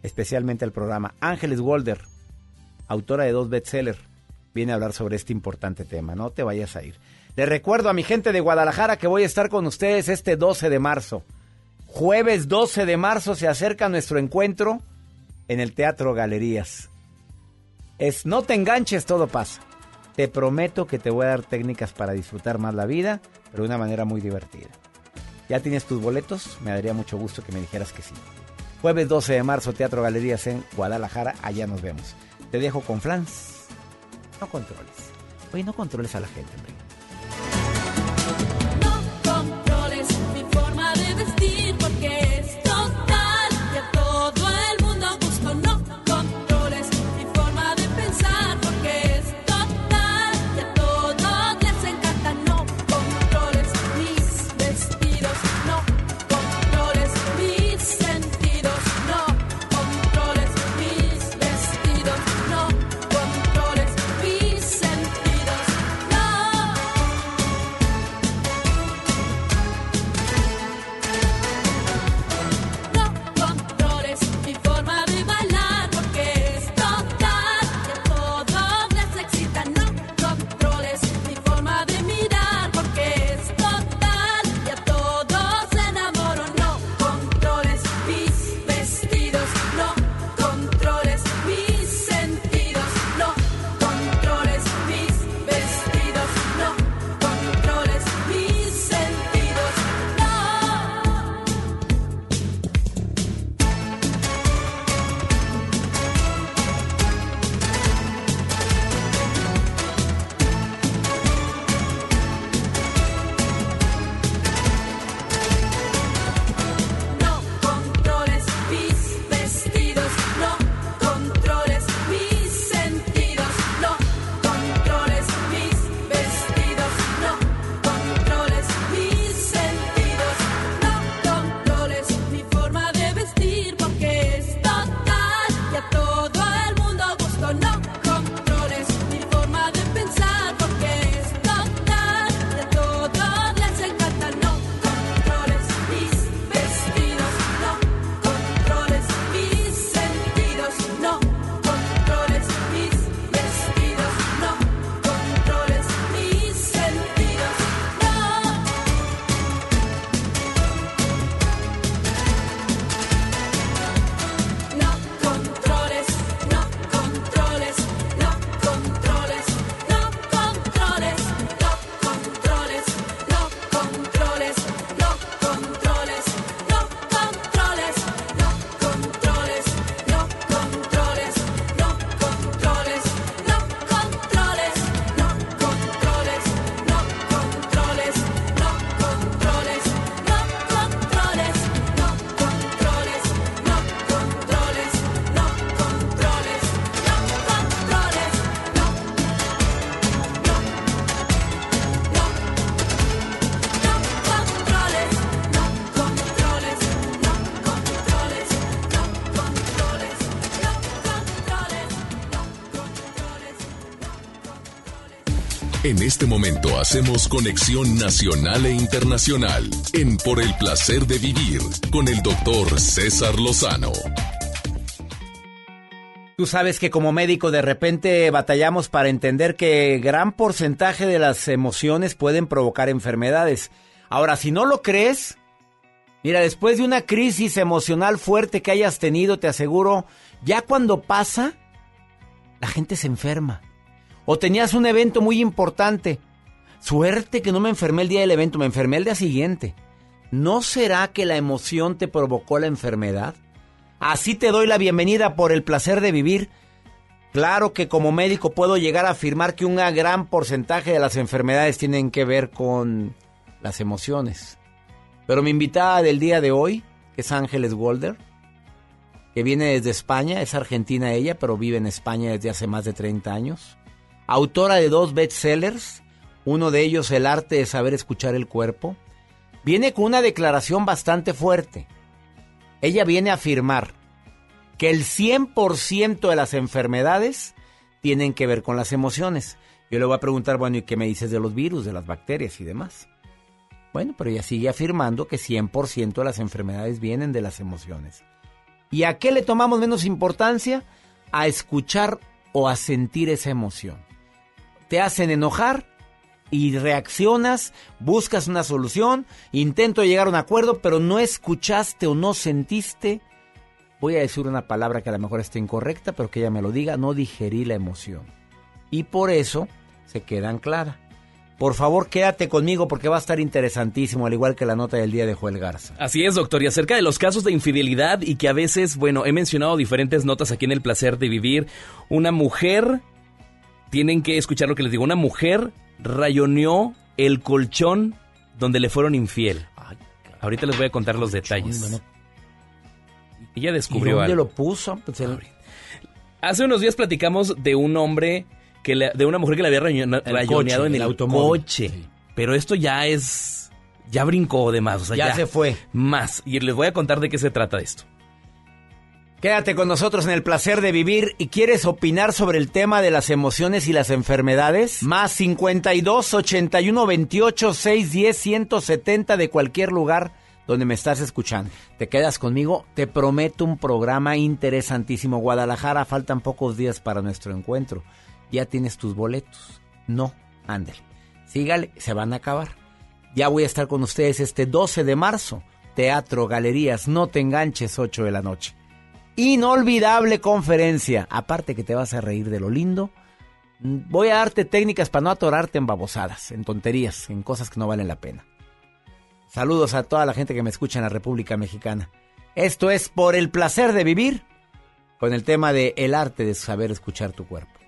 especialmente al programa. Ángeles Walder, autora de dos bestsellers, viene a hablar sobre este importante tema. No te vayas a ir. Le recuerdo a mi gente de Guadalajara que voy a estar con ustedes este 12 de marzo. Jueves 12 de marzo se acerca nuestro encuentro en el Teatro Galerías. Es no te enganches, todo pasa. Te prometo que te voy a dar técnicas para disfrutar más la vida, pero de una manera muy divertida. ¿Ya tienes tus boletos? Me daría mucho gusto que me dijeras que sí. Jueves 12 de marzo, Teatro Galerías en Guadalajara, allá nos vemos. Te dejo con Flans. No controles. Oye, no controles a la gente, hombre. En este momento hacemos conexión nacional e internacional en Por el placer de vivir con el doctor César Lozano. Tú sabes que como médico de repente batallamos para entender que gran porcentaje de las emociones pueden provocar enfermedades. Ahora, si no lo crees, mira, después de una crisis emocional fuerte que hayas tenido, te aseguro, ya cuando pasa, la gente se enferma. O tenías un evento muy importante. Suerte que no me enfermé el día del evento, me enfermé el día siguiente. ¿No será que la emoción te provocó la enfermedad? Así te doy la bienvenida por el placer de vivir. Claro que como médico puedo llegar a afirmar que un gran porcentaje de las enfermedades tienen que ver con las emociones. Pero mi invitada del día de hoy, es Ángeles Golder, que viene desde España, es argentina ella, pero vive en España desde hace más de 30 años. Autora de dos bestsellers, uno de ellos El arte de saber escuchar el cuerpo. Viene con una declaración bastante fuerte. Ella viene a afirmar que el 100% de las enfermedades tienen que ver con las emociones. Yo le voy a preguntar, bueno, ¿y qué me dices de los virus, de las bacterias y demás? Bueno, pero ella sigue afirmando que 100% de las enfermedades vienen de las emociones. ¿Y a qué le tomamos menos importancia? A escuchar o a sentir esa emoción. Te hacen enojar y reaccionas, buscas una solución, intento llegar a un acuerdo, pero no escuchaste o no sentiste. Voy a decir una palabra que a lo mejor esté incorrecta, pero que ella me lo diga, no digerí la emoción. Y por eso se queda anclada. Por favor, quédate conmigo porque va a estar interesantísimo, al igual que la nota del día de Joel Garza. Así es, doctor. Y acerca de los casos de infidelidad y que a veces, bueno, he mencionado diferentes notas aquí en El Placer de Vivir. Una mujer, tienen que escuchar lo que les digo, una mujer rayoneó el colchón donde le fueron infiel. Ahorita les voy a contar los detalles. bueno. Ella ¿Y descubrió dónde algo. lo puso? Pues el- Hace unos días platicamos de un hombre que le- de una mujer que le había rayo- rayoneado coche, en el el, automóvil. coche. Pero esto ya es ya brincó de más, o sea, Ya ya, se fue. Más y les voy a contar de qué se trata esto. Quédate con nosotros en el placer de vivir y quieres opinar sobre el tema de las emociones y las enfermedades. Más 52 81 28 610 170 de cualquier lugar donde me estás escuchando. Te quedas conmigo, te prometo un programa interesantísimo. Guadalajara, faltan pocos días para nuestro encuentro. ¿Ya tienes tus boletos? No, ándale. Sígale, se van a acabar. Ya voy a estar con ustedes este 12 de marzo. Teatro, galerías, no te enganches, 8 de la noche. Inolvidable conferencia. Aparte que te vas a reír de lo lindo. Voy a darte técnicas para no atorarte en babosadas, en tonterías, en cosas que no valen la pena. Saludos a toda la gente que me escucha en la República Mexicana. Esto es por el placer de vivir con el tema de el arte de saber escuchar tu cuerpo.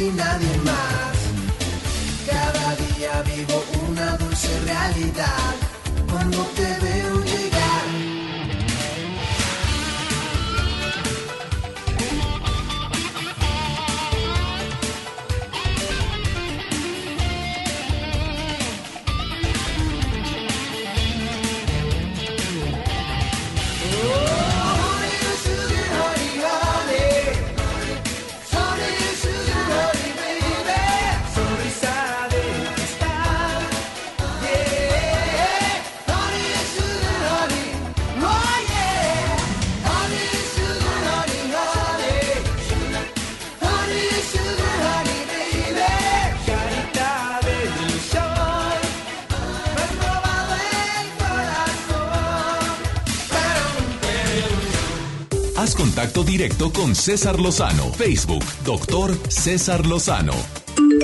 Y nadie más. Cada día vivo una dulce realidad cuando te directo con César Lozano. Facebook, doctor César Lozano.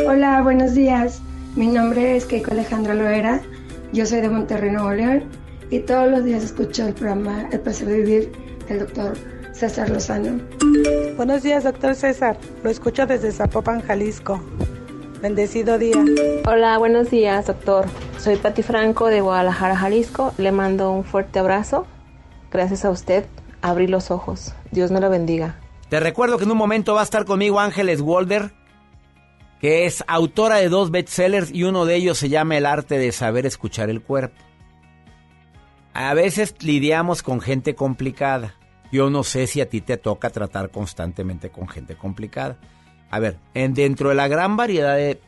Hola, buenos días. Mi nombre es Keiko Alejandra Loera. Yo soy de Monterrey, Nuevo León. Y todos los días escucho el programa El placer de vivir del doctor César Lozano. Buenos días, doctor César. Lo escucho desde Zapopan, Jalisco. Bendecido día. Hola, buenos días, doctor. Soy Pati Franco de Guadalajara, Jalisco. Le mando un fuerte abrazo. Gracias a usted, abrí los ojos. Dios me lo bendiga. Te recuerdo que en un momento va a estar conmigo Ángeles Walder, que es autora de dos bestsellers y uno de ellos se llama El arte de saber escuchar el cuerpo. A veces lidiamos con gente complicada. Yo no sé si a ti te toca tratar constantemente con gente complicada. A ver, en, dentro de la gran variedad de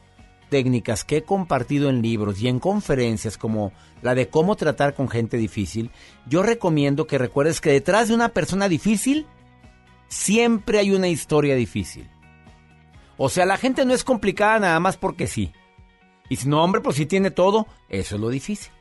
técnicas que he compartido en libros y en conferencias como la de cómo tratar con gente difícil, yo recomiendo que recuerdes que detrás de una persona difícil siempre hay una historia difícil. O sea, la gente no es complicada nada más porque sí. Y si no, hombre, pues si tiene todo, eso es lo difícil.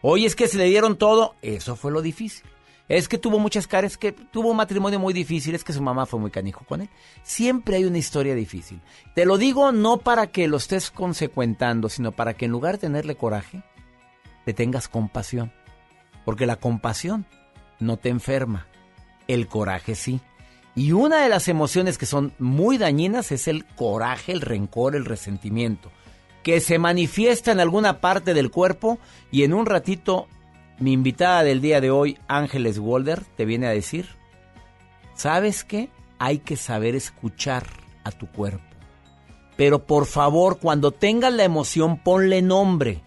Oye, es que se le dieron todo, eso fue lo difícil. Es que tuvo muchas caras, que tuvo un matrimonio muy difícil, es que su mamá fue muy canijo con él. Siempre hay una historia difícil. Te lo digo no para que lo estés consecuentando, sino para que en lugar de tenerle coraje, le tengas compasión. Porque la compasión no te enferma, el coraje sí. Y una de las emociones que son muy dañinas es el coraje, el rencor, el resentimiento, que se manifiesta en alguna parte del cuerpo y en un ratito mi invitada del día de hoy, Ángeles Walder, te viene a decir, ¿sabes qué? Hay que saber escuchar a tu cuerpo. Pero por favor, cuando tengas la emoción, ponle nombre.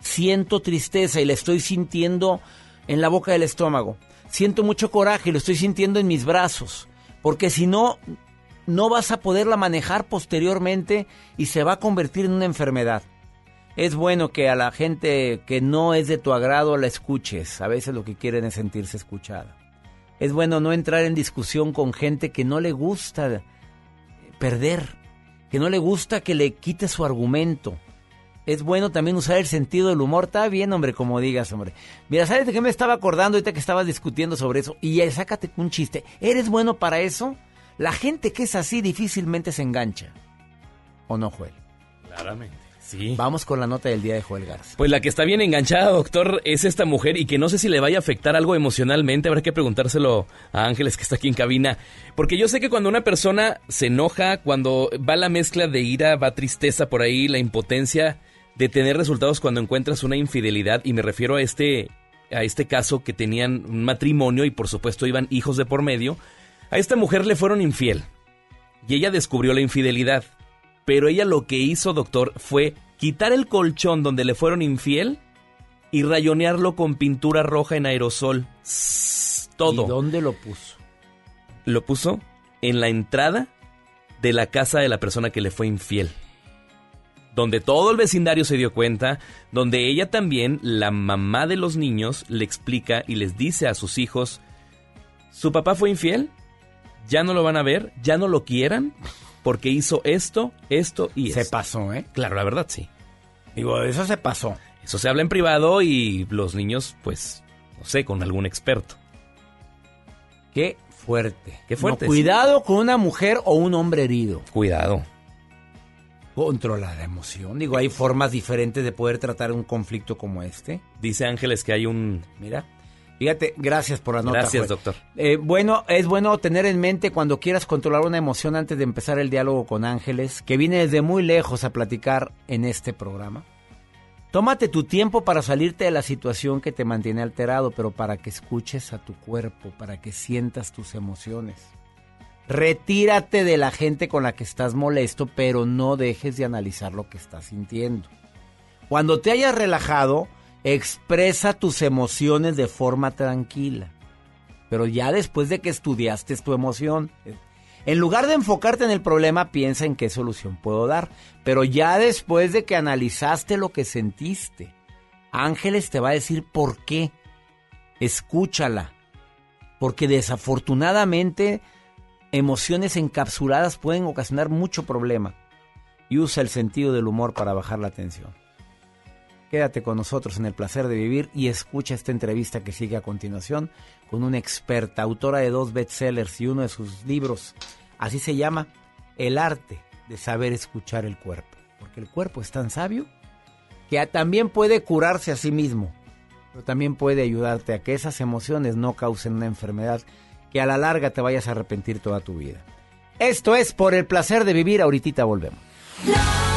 Siento tristeza y la estoy sintiendo en la boca del estómago. Siento mucho coraje y lo estoy sintiendo en mis brazos. Porque si no, no vas a poderla manejar posteriormente y se va a convertir en una enfermedad. Es bueno que a la gente que no es de tu agrado la escuches. A veces lo que quieren es sentirse escuchada. Es bueno no entrar en discusión con gente que no le gusta perder, que no le gusta que le quite su argumento. Es bueno también usar el sentido del humor. Está bien, hombre, como digas, hombre. Mira, ¿sabes de qué me estaba acordando ahorita que estabas discutiendo sobre eso? Y sácate un chiste. ¿Eres bueno para eso? La gente que es así difícilmente se engancha. ¿O no, Joel? Claramente. Sí. Vamos con la nota del día de Joel Garza. Pues la que está bien enganchada, doctor, es esta mujer y que no sé si le vaya a afectar algo emocionalmente. Habrá que preguntárselo a Ángeles, que está aquí en cabina. Porque yo sé que cuando una persona se enoja, cuando va la mezcla de ira, va tristeza por ahí, la impotencia de tener resultados cuando encuentras una infidelidad, y me refiero a este, a este caso que tenían un matrimonio y por supuesto iban hijos de por medio. A esta mujer le fueron infiel y ella descubrió la infidelidad. Pero ella lo que hizo, doctor, fue quitar el colchón donde le fueron infiel y rayonearlo con pintura roja en aerosol. Todo. ¿Y dónde lo puso? Lo puso en la entrada de la casa de la persona que le fue infiel. Donde todo el vecindario se dio cuenta, donde ella también, la mamá de los niños, le explica y les dice a sus hijos, su papá fue infiel, ya no lo van a ver, ya no lo quieran, porque hizo esto, esto y Se esto. pasó, ¿eh? Claro, la verdad sí. Digo, eso se pasó. Eso se habla en privado y los niños, pues, no sé, con algún experto. Qué fuerte. Qué fuerte, No, cuidado con una mujer o un hombre herido. Cuidado. Controla la emoción. Digo, hay formas diferentes de poder tratar un conflicto como este. Dice Ángeles que hay un... Mira, fíjate, gracias por la nota. Gracias, juez. doctor. Eh, bueno, es bueno tener en mente cuando quieras controlar una emoción antes de empezar el diálogo con Ángeles, que viene desde muy lejos a platicar en este programa. Tómate tu tiempo para salirte de la situación que te mantiene alterado, pero para que escuches a tu cuerpo, para que sientas tus emociones. Retírate de la gente con la que estás molesto, pero no dejes de analizar lo que estás sintiendo. Cuando te hayas relajado, expresa tus emociones de forma tranquila. Pero ya después de que estudiaste tu emoción, en lugar de enfocarte en el problema, piensa en qué solución puedo dar. Pero ya después de que analizaste lo que sentiste, Ángeles te va a decir por qué. Escúchala. Porque desafortunadamente emociones encapsuladas pueden ocasionar mucho problema. Y usa el sentido del humor para bajar la tensión. Quédate con nosotros en el placer de vivir y escucha esta entrevista que sigue a continuación con una experta, autora de dos bestsellers y uno de sus libros. Así se llama El arte de saber escuchar el cuerpo. Porque el cuerpo es tan sabio que también puede curarse a sí mismo, pero también puede ayudarte a que esas emociones no causen una enfermedad que a la larga te vayas a arrepentir toda tu vida. Esto es por el placer de vivir. Ahorita volvemos. ¿Qué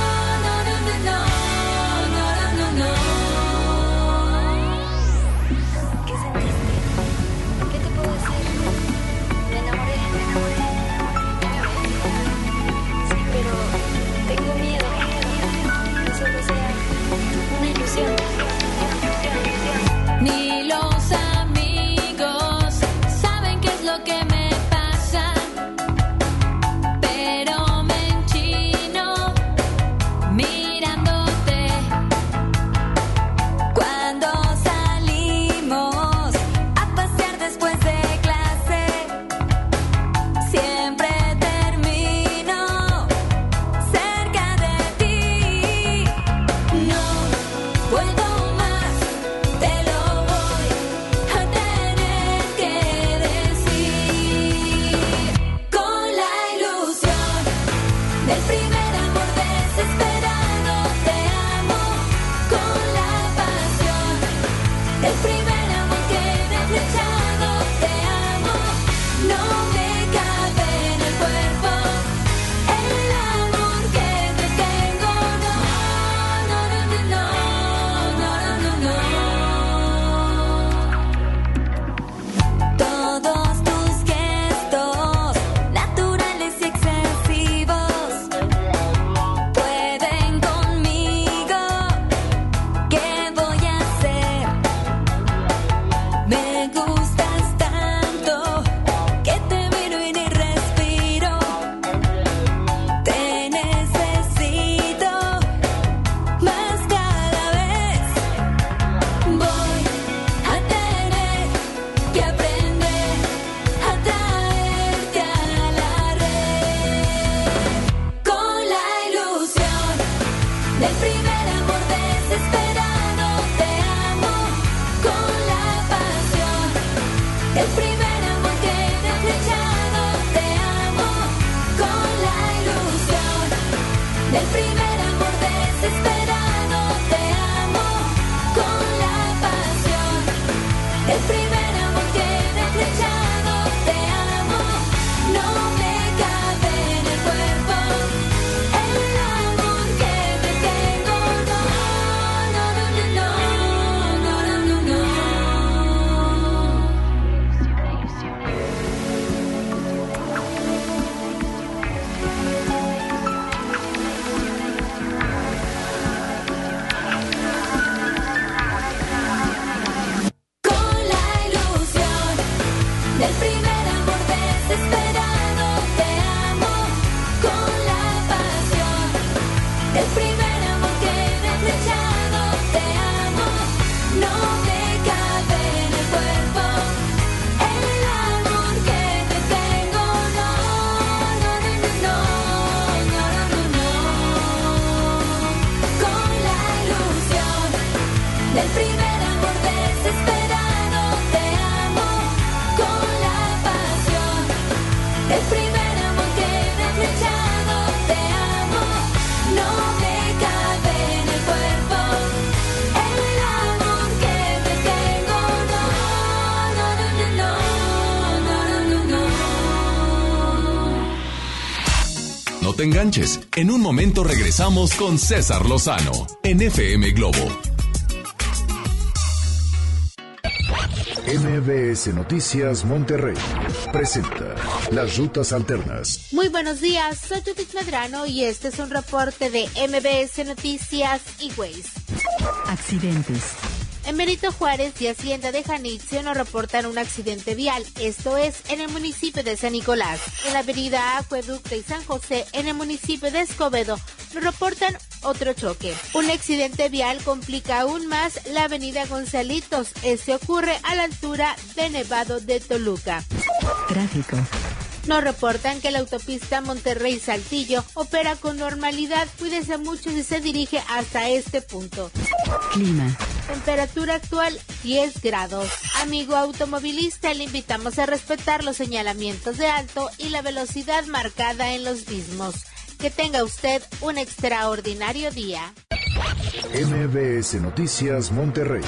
enganches. En un momento regresamos con César Lozano en FM Globo. MBS Noticias Monterrey presenta Las Rutas Alternas. Muy buenos días, soy Judith Medrano y este es un reporte de MBS Noticias y Ways. Accidentes. En Benito Juárez y Hacienda de Janitzio nos reportan un accidente vial, esto es en el municipio de San Nicolás. En la avenida Acueducto y San José, en el municipio de Escobedo, nos reportan otro choque. Un accidente vial complica aún más la avenida Gonzalitos. Este ocurre a la altura de Nevado de Toluca. Tráfico. Nos reportan que la autopista Monterrey-Saltillo opera con normalidad. Cuídese mucho si se dirige hasta este punto. Clima. Temperatura actual 10 grados. Amigo automovilista, le invitamos a respetar los señalamientos de alto y la velocidad marcada en los mismos. Que tenga usted un extraordinario día. MBS Noticias Monterrey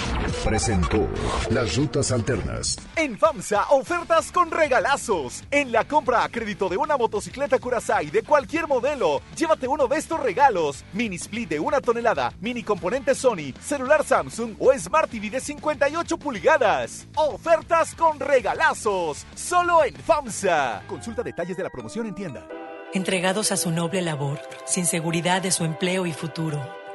presentó Las Rutas Alternas. En FAMSA, ofertas con regalazos. En la compra a crédito de una motocicleta Curaçao de cualquier modelo, llévate uno de estos regalos. Mini split de una tonelada, mini componente Sony, celular Samsung o Smart TV de 58 pulgadas. Ofertas con regalazos. Solo en FAMSA. Consulta detalles de la promoción en tienda. Entregados a su noble labor, sin seguridad de su empleo y futuro,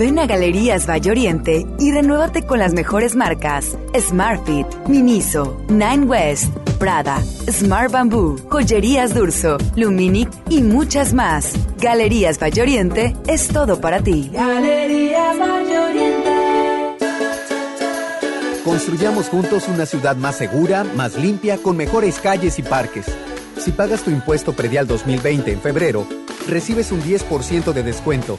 Ven a Galerías Valle Oriente y renuévate con las mejores marcas: Smartfit, Miniso, Nine West, Prada, Smart Bamboo, Joyerías Durso, Luminic y muchas más. Galerías Valle Oriente es todo para ti. Galerías Valle Oriente. Construyamos juntos una ciudad más segura, más limpia, con mejores calles y parques. Si pagas tu impuesto predial 2020 en febrero, recibes un 10% de descuento,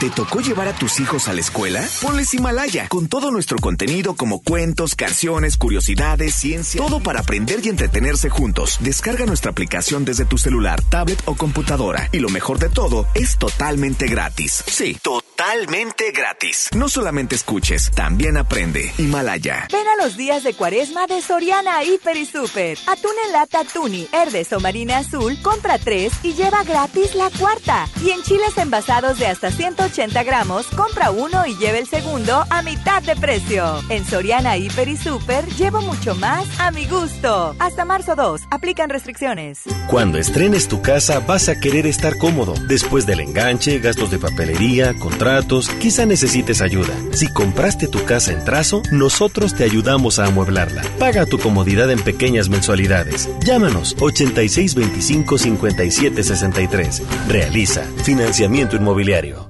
¿Te tocó llevar a tus hijos a la escuela? Ponles Himalaya, con todo nuestro contenido como cuentos, canciones, curiosidades, ciencia, todo para aprender y entretenerse juntos. Descarga nuestra aplicación desde tu celular, tablet o computadora. Y lo mejor de todo, es totalmente gratis. Sí, totalmente gratis. No solamente escuches, también aprende. Himalaya. Ven a los días de cuaresma de Soriana Hiper y Super. Atún en lata Tuni, Herdes o Marina Azul, compra tres y lleva gratis la cuarta. Y en chiles envasados de hasta 180 gramos, compra uno y lleve el segundo a mitad de precio. En Soriana Hiper y Super, llevo mucho más a mi gusto. Hasta marzo 2, aplican restricciones. Cuando estrenes tu casa, vas a querer estar cómodo. Después del enganche, gastos de papelería, contratos, quizá necesites ayuda. Si compraste tu casa en trazo, nosotros te ayudamos a amueblarla. Paga tu comodidad en pequeñas mensualidades. Llámanos 8625-5763. Realiza financiamiento inmobiliario.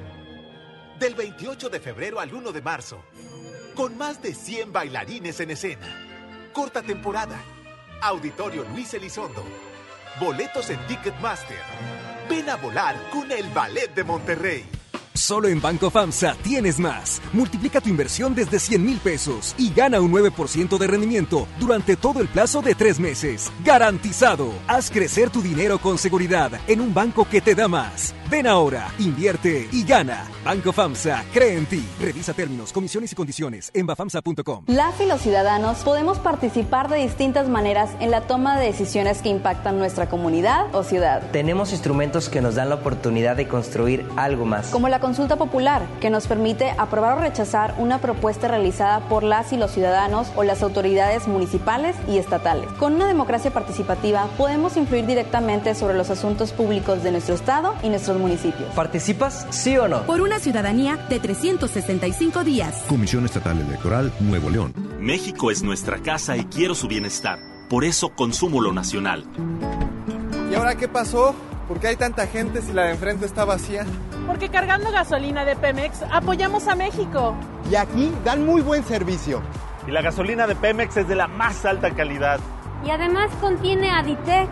Del 28 de febrero al 1 de marzo. Con más de 100 bailarines en escena. Corta temporada. Auditorio Luis Elizondo. Boletos en Ticketmaster. Ven a volar con el Ballet de Monterrey. Solo en Banco FAMSA tienes más. Multiplica tu inversión desde 100 mil pesos y gana un 9% de rendimiento durante todo el plazo de tres meses. ¡Garantizado! Haz crecer tu dinero con seguridad en un banco que te da más. Ven ahora, invierte y gana. Banco FAMSA, cree en ti. Revisa términos, comisiones y condiciones en bafamsa.com. Las y los ciudadanos podemos participar de distintas maneras en la toma de decisiones que impactan nuestra comunidad o ciudad. Tenemos instrumentos que nos dan la oportunidad de construir algo más. Como la consulta popular, que nos permite aprobar o rechazar una propuesta realizada por las y los ciudadanos o las autoridades municipales y estatales. Con una democracia participativa podemos influir directamente sobre los asuntos públicos de nuestro Estado y nuestros municipios. ¿Participas, sí o no? Por una ciudadanía de 365 días. Comisión Estatal Electoral Nuevo León. México es nuestra casa y quiero su bienestar. Por eso consumo lo nacional. ¿Y ahora qué pasó? ¿Por qué hay tanta gente si la de enfrente está vacía? Porque cargando gasolina de Pemex apoyamos a México. Y aquí dan muy buen servicio. Y la gasolina de Pemex es de la más alta calidad. Y además contiene Aditec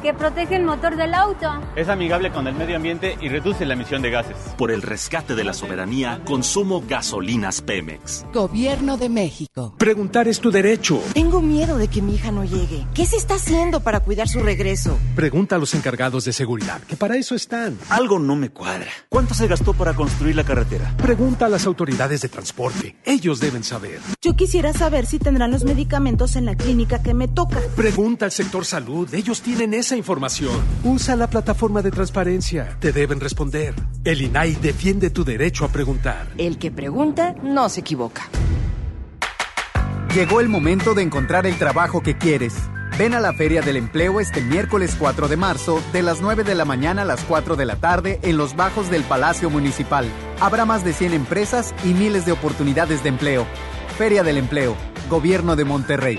que protege el motor del auto. Es amigable con el medio ambiente y reduce la emisión de gases. Por el rescate de la soberanía, consumo gasolinas Pemex. Gobierno de México. Preguntar es tu derecho. Tengo miedo de que mi hija no llegue. ¿Qué se está haciendo para cuidar su regreso? Pregunta a los encargados de seguridad, que para eso están. Algo no me cuadra. ¿Cuánto se gastó para construir la carretera? Pregunta a las autoridades de transporte. Ellos deben saber. Yo quisiera saber si tendrán los medicamentos en la clínica que me toca. Pregunta al sector salud. Ellos tienen esa información. Usa la plataforma de transparencia. Te deben responder. El INAI defiende tu derecho a preguntar. El que pregunta no se equivoca. Llegó el momento de encontrar el trabajo que quieres. Ven a la Feria del Empleo este miércoles 4 de marzo, de las 9 de la mañana a las 4 de la tarde, en los bajos del Palacio Municipal. Habrá más de 100 empresas y miles de oportunidades de empleo. Feria del Empleo, Gobierno de Monterrey.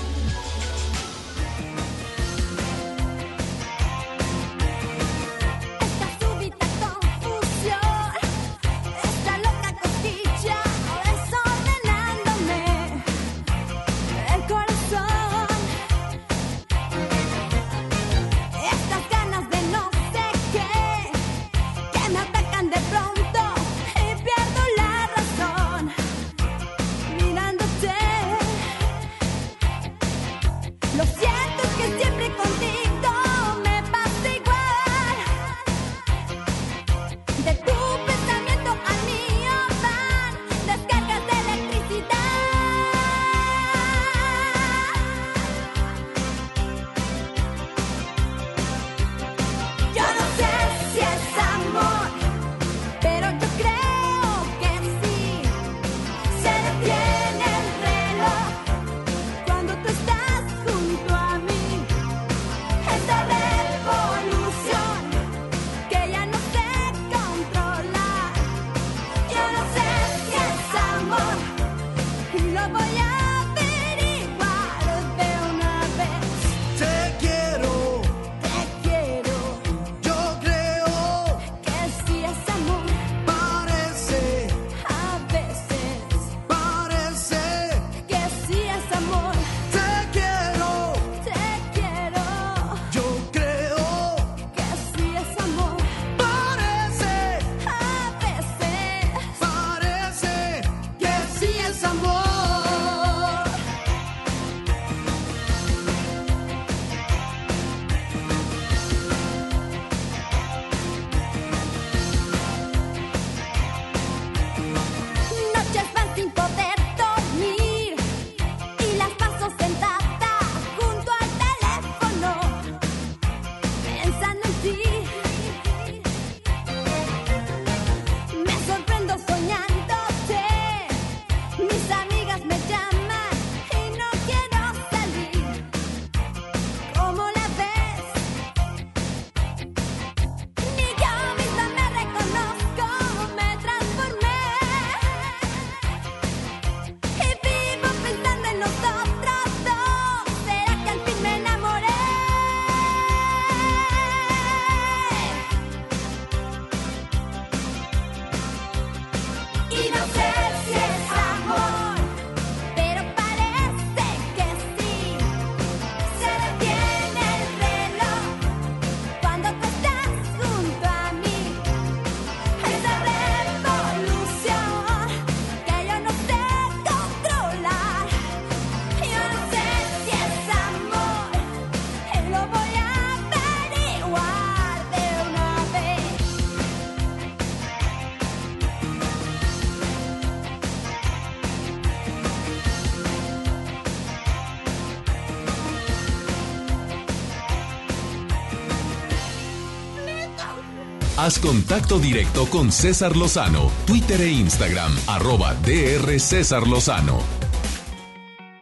Haz contacto directo con César Lozano, Twitter e Instagram, arroba DR César Lozano.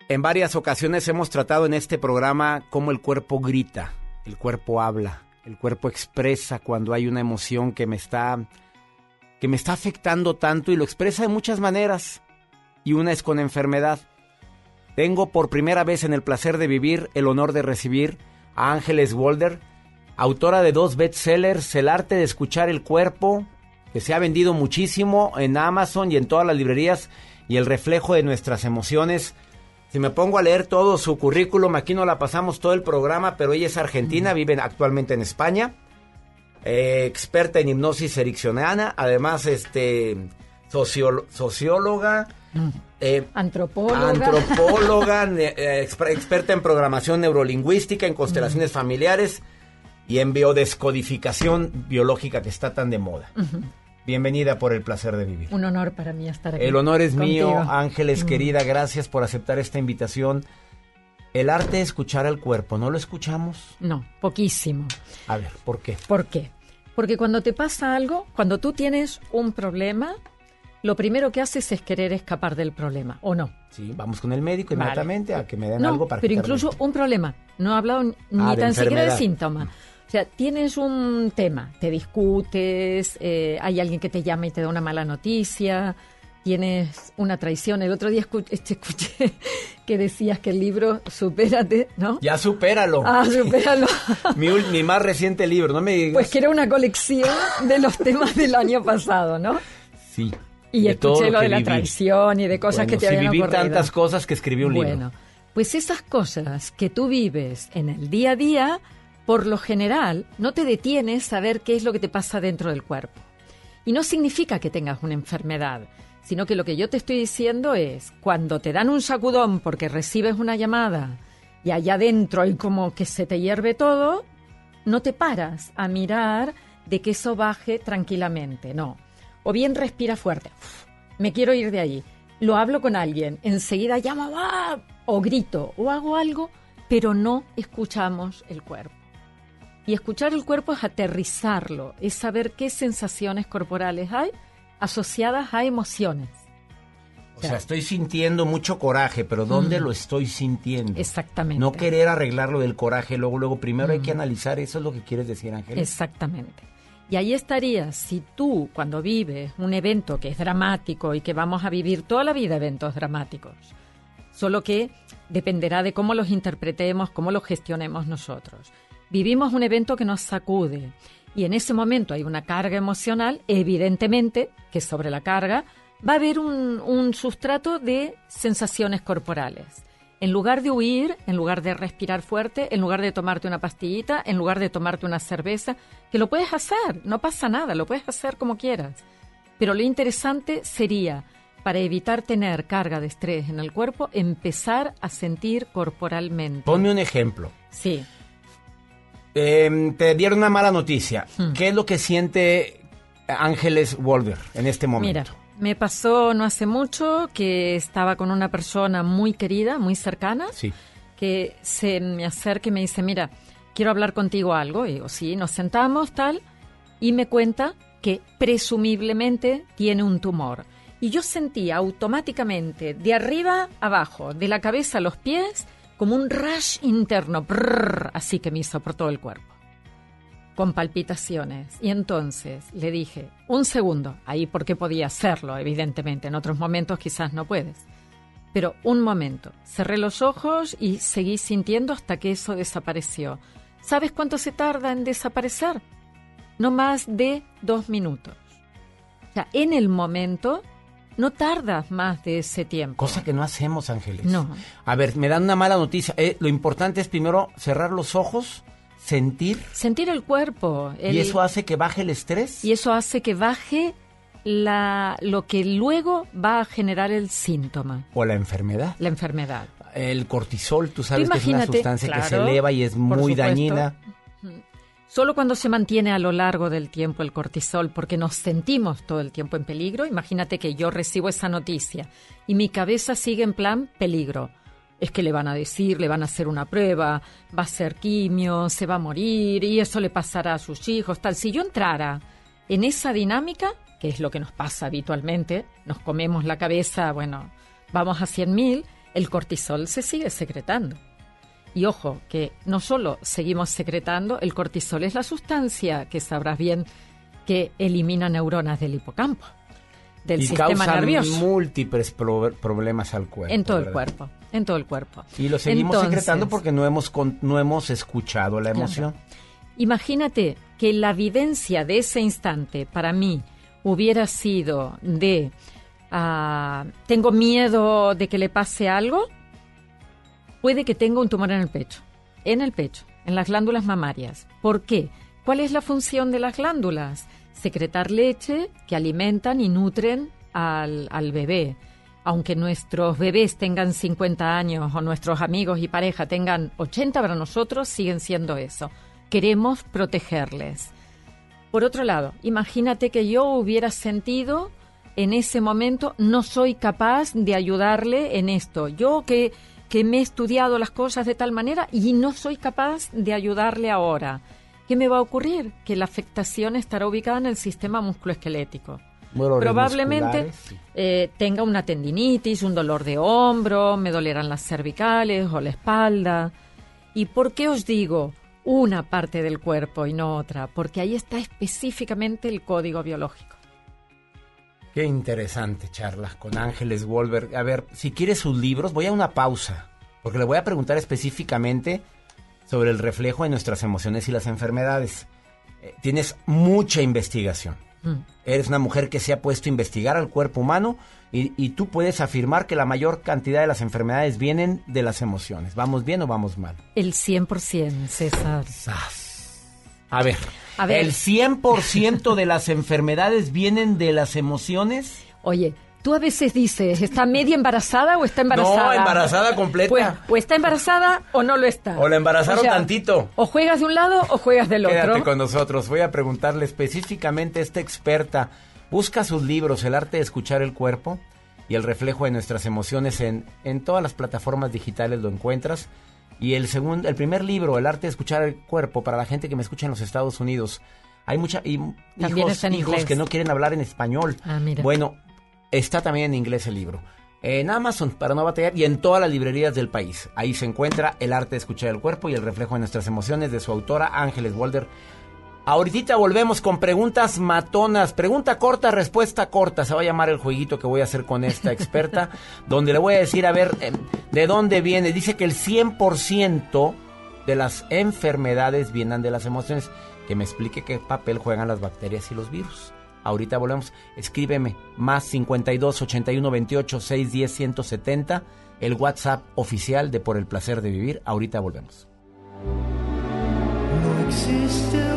En varias ocasiones hemos tratado en este programa cómo el cuerpo grita, el cuerpo habla, el cuerpo expresa cuando hay una emoción que me está que me está afectando tanto y lo expresa de muchas maneras. Y una es con enfermedad. Tengo por primera vez en el placer de vivir el honor de recibir a Ángeles Walder, autora de dos bestsellers, El arte de escuchar el cuerpo, que se ha vendido muchísimo en Amazon y en todas las librerías, y el reflejo de nuestras emociones. Si me pongo a leer todo su currículum, aquí no la pasamos todo el programa, pero ella es argentina, vive actualmente en España, eh, experta en hipnosis ericcionana, además este socióloga, eh, Antropóloga. eh, exper- experta en programación neurolingüística, en constelaciones familiares y en biodescodificación biológica que está tan de moda. Bienvenida por el placer de vivir. Un honor para mí estar aquí. El honor es mío. Ángeles querida, gracias por aceptar esta invitación. El arte de escuchar al cuerpo, ¿no lo escuchamos? No, poquísimo. A ver, ¿por qué? ¿Por qué? Porque cuando te pasa algo, cuando tú tienes un problema, lo primero que haces es querer escapar del problema, ¿o no? Sí, vamos con el médico Vale. inmediatamente a que me den No, algo para pero quitarme. incluso un problema. No he hablado ni Ah, tan siquiera de enfermedad. O sea, tienes un tema, te discutes, eh, hay alguien que te llama y te da una mala noticia, tienes una traición. El otro día escu- te escuché que decías que el libro Supérate, ¿no? Ya supéralo. Ah, supéralo. mi, mi más reciente libro, no me digas. Pues que era una colección de los temas del año pasado, ¿no? sí. Y de escuché lo de la traición y de cosas Bueno, que te sí, habían viví ocurrido. tantas cosas que escribí un bueno, libro. pues esas cosas que tú vives en el día a día, por lo general, no te detienes a ver qué es lo que te pasa dentro del cuerpo. Y no significa que tengas una enfermedad, sino que lo que yo te estoy diciendo es, cuando te dan un sacudón porque recibes una llamada y allá adentro hay como que se te hierve todo, no te paras a mirar de que eso baje tranquilamente, no. O bien respira fuerte, "Uf, me quiero ir de allí. Lo hablo con alguien, enseguida llamo "Ah", o grito o hago algo, pero no escuchamos el cuerpo. Y escuchar el cuerpo es aterrizarlo, es saber qué sensaciones corporales hay asociadas a emociones. O sea, estoy sintiendo mucho coraje, pero ¿dónde Mm. lo estoy sintiendo? Exactamente. No querer arreglarlo del coraje, luego, luego, primero hay que Mm. analizar, eso es lo que quieres decir, Ángel. Exactamente. Y ahí estarías, si tú cuando vives un evento que es dramático y que vamos a vivir toda la vida eventos dramáticos, solo que dependerá de cómo los interpretemos, cómo los gestionemos nosotros. Vivimos un evento que nos sacude y en ese momento hay una carga emocional, evidentemente que sobre la carga va a haber un, un sustrato de sensaciones corporales. En lugar de huir, en lugar de respirar fuerte, en lugar de tomarte una pastillita, en lugar de tomarte una cerveza, que lo puedes hacer, no pasa nada, lo puedes hacer como quieras. Pero lo interesante sería, para evitar tener carga de estrés en el cuerpo, empezar a sentir corporalmente. Ponme un ejemplo. Sí. Eh, te dieron una mala noticia. Hmm. ¿Qué es lo que siente Ángeles Wolver en este momento? Mira, me pasó no hace mucho que estaba con una persona muy querida, muy cercana, Sí. que se me acerca y me dice, mira, quiero hablar contigo algo. Y digo, sí, nos sentamos, tal, y me cuenta que presumiblemente tiene un tumor. Y yo sentía automáticamente, de arriba abajo, de la cabeza a los pies, como un rush interno, así que me hizo por todo el cuerpo con palpitaciones. Y entonces le dije, un segundo, ahí porque podía hacerlo, evidentemente, en otros momentos quizás no puedes. Pero un momento, cerré los ojos y seguí sintiendo hasta que eso desapareció. ¿Sabes cuánto se tarda en desaparecer? No más de dos minutos. O sea, en el momento no tardas más de ese tiempo. Cosa que no hacemos, Ángeles. No. A ver, me dan una mala noticia. Eh, lo importante es primero cerrar los ojos, sentir, Sentir el cuerpo. el- y eso hace que baje el estrés. y eso hace que baje la, lo que luego va a generar el síntoma, O la enfermedad. la enfermedad. El cortisol, tú sabes que es una sustancia que se eleva y es muy dañina. Solo cuando se mantiene a lo largo del tiempo el cortisol, porque nos sentimos todo el tiempo en peligro, imagínate que yo recibo esa noticia y mi cabeza sigue en plan peligro. Es que le van a decir, le van a hacer una prueba, va a ser quimio, se va a morir y eso le pasará a sus hijos, tal. Si yo entrara en esa dinámica, que es lo que nos pasa habitualmente, nos comemos la cabeza, bueno, vamos a 100.000, el cortisol se sigue secretando. Y ojo, que no solo seguimos secretando, el cortisol es la sustancia que sabrás bien que elimina neuronas del hipocampo, del y sistema nervioso. múltiples pro- problemas al cuerpo. En todo el cuerpo, en todo el cuerpo. Y lo seguimos Entonces, secretando porque no hemos, con- no hemos escuchado la Claro. emoción. Imagínate que la vivencia de ese instante para mí hubiera sido de ah, tengo miedo de que le pase algo, puede que tenga un tumor en el pecho, en el pecho, en las glándulas mamarias. ¿Por qué? ¿Cuál es la función de las glándulas? Secretar leche que alimentan y nutren al, al bebé. Aunque nuestros bebés tengan 50 años o nuestros amigos y pareja tengan 80, para nosotros siguen siendo eso. Queremos protegerles. Por otro lado, imagínate que yo hubiera sentido en ese momento no soy capaz de ayudarle en esto. Yo que, que me he estudiado las cosas de tal manera y no soy capaz de ayudarle ahora. ¿Qué me va a ocurrir? Que la afectación estará ubicada en el sistema musculoesquelético. Dolores Probablemente eh, tenga una tendinitis, un dolor de hombro, me dolerán las cervicales o la espalda. ¿Y por qué os digo una parte del cuerpo y no otra? Porque ahí está específicamente el código biológico. Qué interesante charla con Ángeles Wolver. A ver, si quieres sus libros, voy a una pausa, porque le voy a preguntar específicamente sobre el reflejo de nuestras emociones y las enfermedades. Eh, tienes mucha investigación. Mm. Eres una mujer que se ha puesto a investigar al cuerpo humano y, y tú puedes afirmar que la mayor cantidad de las enfermedades vienen de las emociones. ¿Vamos bien o vamos mal? El 100%, César. A ver, A ver. ¿el 100% de las enfermedades vienen de las emociones? Oye, tú a veces dices, ¿está media embarazada o está embarazada? No, embarazada completa. Pues, o está embarazada o no lo está. O la embarazaron O sea, tantito. O juegas de un lado o juegas del Quédate otro. con nosotros. Voy a preguntarle específicamente a esta experta. Busca sus libros, El arte de escuchar el cuerpo y el reflejo de nuestras emociones en, en todas las plataformas digitales lo encuentras. Y el segundo, el primer libro, El arte de escuchar el cuerpo, para la gente que me escucha en los Estados Unidos. Hay mucha y hijos, hijos que no quieren hablar en español. Ah, mira. Bueno, está también en inglés el libro. En Amazon, para no batallar, y en todas las librerías del país. Ahí se encuentra El arte de escuchar el cuerpo y el reflejo de nuestras emociones de su autora Ángeles Walder. Ahorita volvemos con preguntas matonas. Pregunta corta, respuesta corta. Se va a llamar el jueguito que voy a hacer con esta experta, donde le voy a decir, a ver, eh, ¿de dónde viene? Dice que el 100% de las enfermedades vienen de las emociones. Que me explique qué papel juegan las bacterias y los virus. Ahorita volvemos. Escríbeme más 52 81 28 610 170. El WhatsApp oficial de Por el placer de vivir. Ahorita volvemos. No existe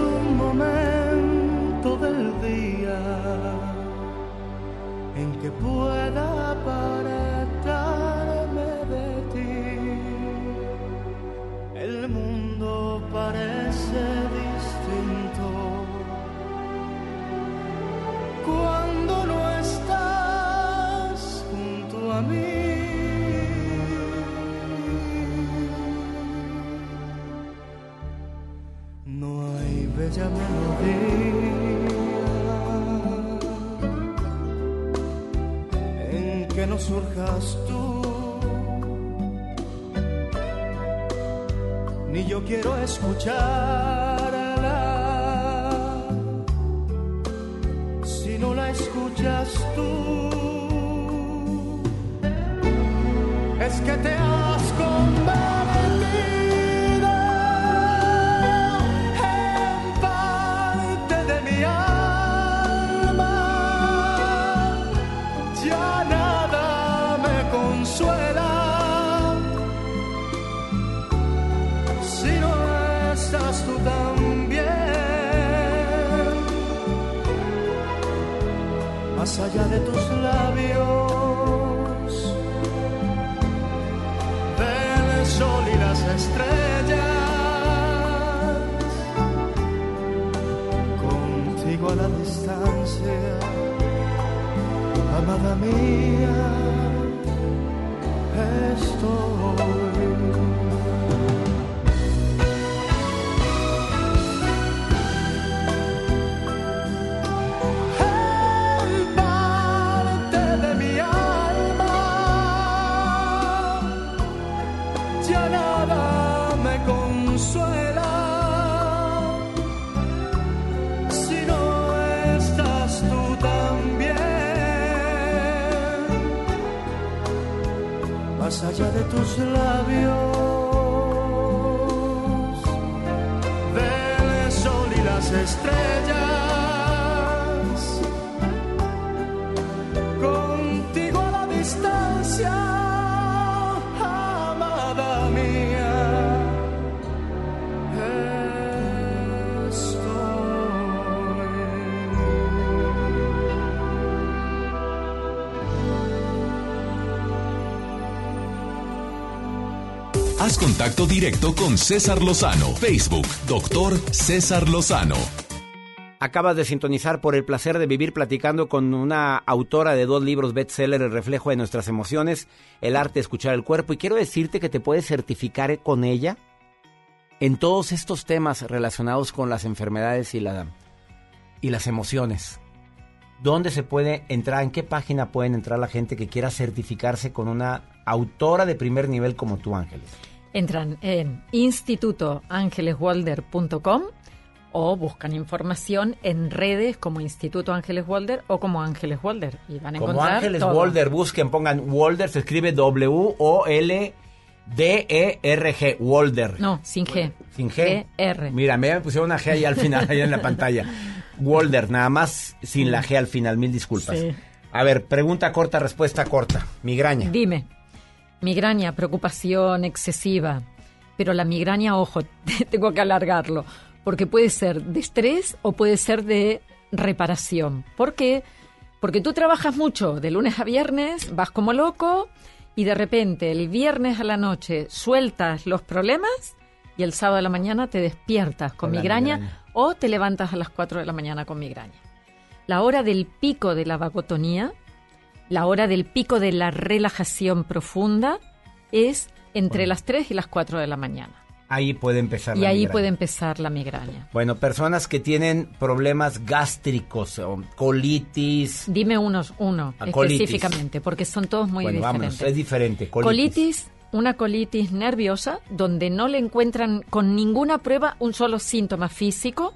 surjas tú, ni yo quiero escucharla si no la escuchas tú. Es que te has convertido Más allá de tus labios del sol y las estrellas. Contigo a la distancia, amada mía, estoy. Tus labios, del sol y las estrellas. Haz contacto directo con César Lozano. Facebook, doctor César Lozano. Acabas de sintonizar por el placer de vivir platicando con una autora de dos libros bestseller, El reflejo de nuestras emociones, El arte de escuchar el cuerpo. Y quiero decirte que te puedes certificar con ella en todos estos temas relacionados con las enfermedades y, la, y las emociones. ¿Dónde se puede entrar? ¿En qué página pueden entrar la gente que quiera certificarse con una autora de primer nivel como tú, Ángeles? Entran en institutoangeleswalder.com o buscan información en redes como Instituto Ángeles Walder o como Ángeles Walder y van a Como encontrar Ángeles todo. Walder, busquen, pongan Walder, se escribe W-O-L-D-E-R-G, Walder. No, sin G. Sin G. R. Mira, me pusieron una G ahí al final, ahí en la pantalla. Walder, nada más sin la G al final, mil disculpas. Sí. A ver, pregunta corta, respuesta corta. Migraña. Dime, migraña, preocupación excesiva, pero la migraña, ojo, tengo que alargarlo, porque puede ser de estrés o puede ser de reparación. ¿Por qué? Porque tú trabajas mucho de lunes a viernes, vas como loco y de repente el viernes a la noche sueltas los problemas y el sábado a la mañana te despiertas con, Con migraña, migraña. o te levantas a las 4 de la mañana con migraña. La hora del pico de la vagotonía, la hora del pico de la relajación profunda es entre las 3 y las 4 de la mañana. Ahí puede empezar Y la ahí migraña. puede empezar la migraña. Bueno, personas que tienen problemas gástricos, colitis. Dime unos, uno Ah, colitis. específicamente, porque son todos muy bueno, diferentes. vámonos, es diferente. Colitis. Colitis, una colitis nerviosa donde no le encuentran con ninguna prueba un solo síntoma físico,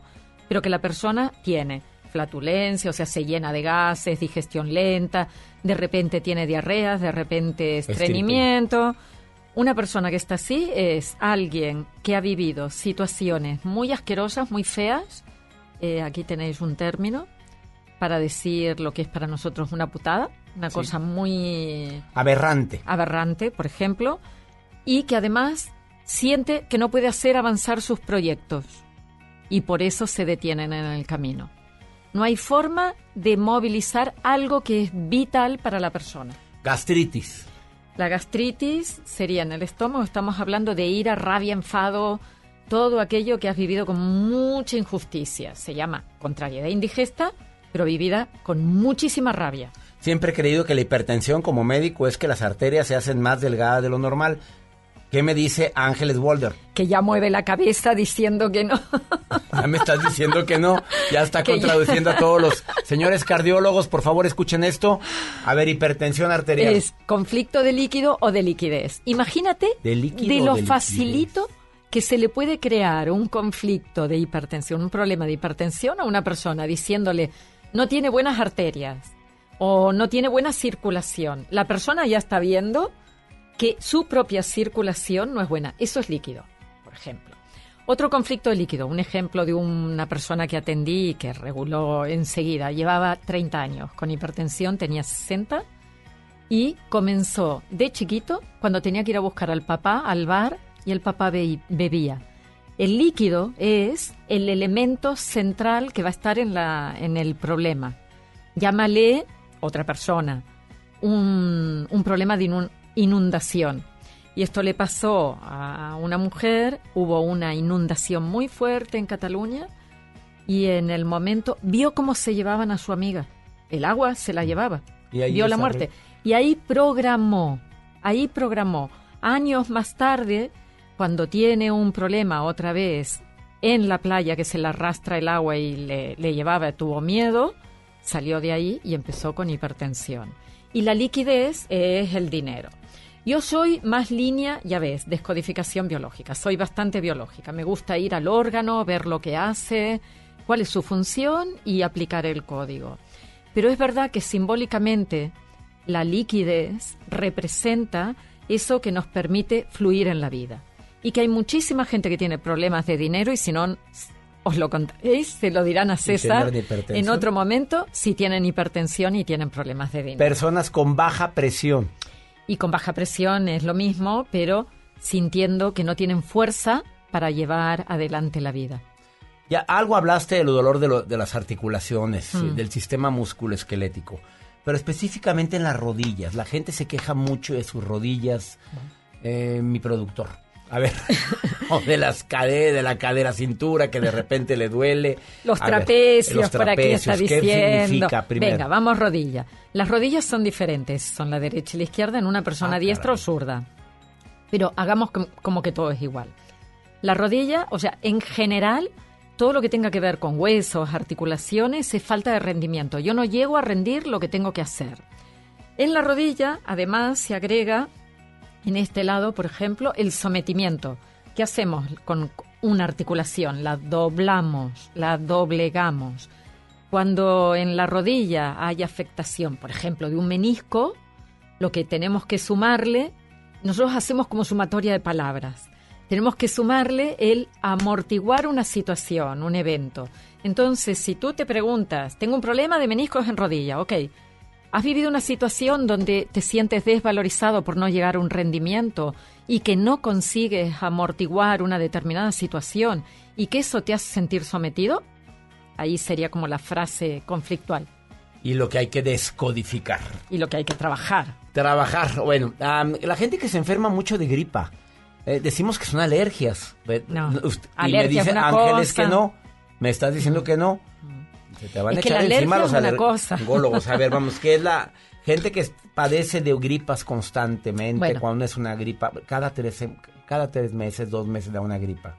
pero que la persona tiene flatulencia, o sea, se llena de gases, digestión lenta, de repente tiene diarreas, de repente estreñimiento. Una persona que está así es alguien que ha vivido situaciones muy asquerosas, muy feas. Eh, aquí tenéis un término para decir lo que es para nosotros una putada, una Sí. cosa muy Aberrante. aberrante, por ejemplo, y que además siente que no puede hacer avanzar sus proyectos y por eso se detienen en el camino. No hay forma de movilizar algo que es vital para la persona. Gastritis. La gastritis sería en el estómago, estamos hablando de ira, rabia, enfado, todo aquello que has vivido con mucha injusticia. Se llama contrariedad indigesta, pero vivida con muchísima rabia. Siempre he creído que la hipertensión como médico es que las arterias se hacen más delgadas de lo normal. ¿Qué me dice Ángeles Walder? Que ya mueve la cabeza diciendo que no. Ya me estás diciendo que no. Ya está Que ya- contradiciendo a todos los señores cardiólogos. Por favor, escuchen esto. A ver, hipertensión arterial. Es conflicto de líquido o de liquidez. Imagínate De líquido de lo de liquidez. facilito que se le puede crear un conflicto de hipertensión, un problema de hipertensión a una persona diciéndole no tiene buenas arterias o no tiene buena circulación. La persona ya está viendo que su propia circulación no es buena. Eso es líquido, por ejemplo. Otro conflicto de líquido, un ejemplo de una persona que atendí y que reguló enseguida. Llevaba 30 años con hipertensión, tenía 60 y comenzó de chiquito cuando tenía que ir a buscar al papá al bar y el papá be- bebía. El líquido es el elemento central que va a estar en, la, en el problema. Llámale otra persona, un, un problema de inundación. Y esto le pasó a una mujer, hubo una inundación muy fuerte en Cataluña y en el momento vio cómo se llevaban a su amiga. El agua se la llevaba. Y ahí vio la muerte. Y ahí programó, ahí programó. Años más tarde, cuando tiene un problema otra vez en la playa que se le arrastra el agua y le, le llevaba, tuvo miedo, salió de ahí y empezó con hipertensión. Y la liquidez es el dinero. Yo soy más línea, ya ves, descodificación biológica. Soy bastante biológica. Me gusta ir al órgano, ver lo que hace, cuál es su función y aplicar el código. Pero es verdad que simbólicamente la liquidez representa eso que nos permite fluir en la vida. Y que hay muchísima gente que tiene problemas de dinero y si no os lo contaréis, se lo dirán a César en otro momento si tienen hipertensión y tienen problemas de dinero. Personas con baja presión. Y con baja presión es lo mismo, pero sintiendo que no tienen fuerza para llevar adelante la vida. Ya algo hablaste del dolor de, lo- de las articulaciones, Mm. del sistema musculoesquelético, pero específicamente en las rodillas. La gente se queja mucho de sus rodillas. Eh, mi productor. A ver, o de las caderas, de la cadera cintura que de repente le duele. Los A ver, trapecios, los por aquí está ¿qué diciendo. significa primero? Venga, vamos rodilla. Las rodillas son diferentes, son la derecha y la izquierda en una persona Ah, diestra o zurda. Pero hagamos com- como que todo es igual. La rodilla, o sea, en general, todo lo que tenga que ver con huesos, articulaciones, es falta de rendimiento. Yo no llego a rendir lo que tengo que hacer. En la rodilla, además, se agrega en este lado, por ejemplo, el sometimiento. ¿Qué hacemos con una articulación? La doblamos, la doblegamos. Cuando en la rodilla hay afectación, por ejemplo, de un menisco, lo que tenemos que sumarle, nosotros hacemos como sumatoria de palabras. Tenemos que sumarle el amortiguar una situación, un evento. Entonces, si tú te preguntas, tengo un problema de meniscos en rodilla, ok, ¿Has vivido una situación donde te sientes desvalorizado por no llegar a un rendimiento y que no consigues amortiguar una determinada situación y que eso te hace sentir sometido? Ahí sería como la frase conflictual Y lo que hay que descodificar. y lo que hay que trabajar. Trabajar, bueno, la gente que se enferma mucho de gripa, eh, decimos que son alergias. No, y me alergia es dice una Ángeles cosa. que no. Me estás diciendo que no. Se te van Es a que echar la encima los es una cosa. A ver, vamos, ¿qué es la gente que padece de gripas constantemente Bueno. cuando es una gripa? Cada tres, cada tres meses, dos meses da una gripa.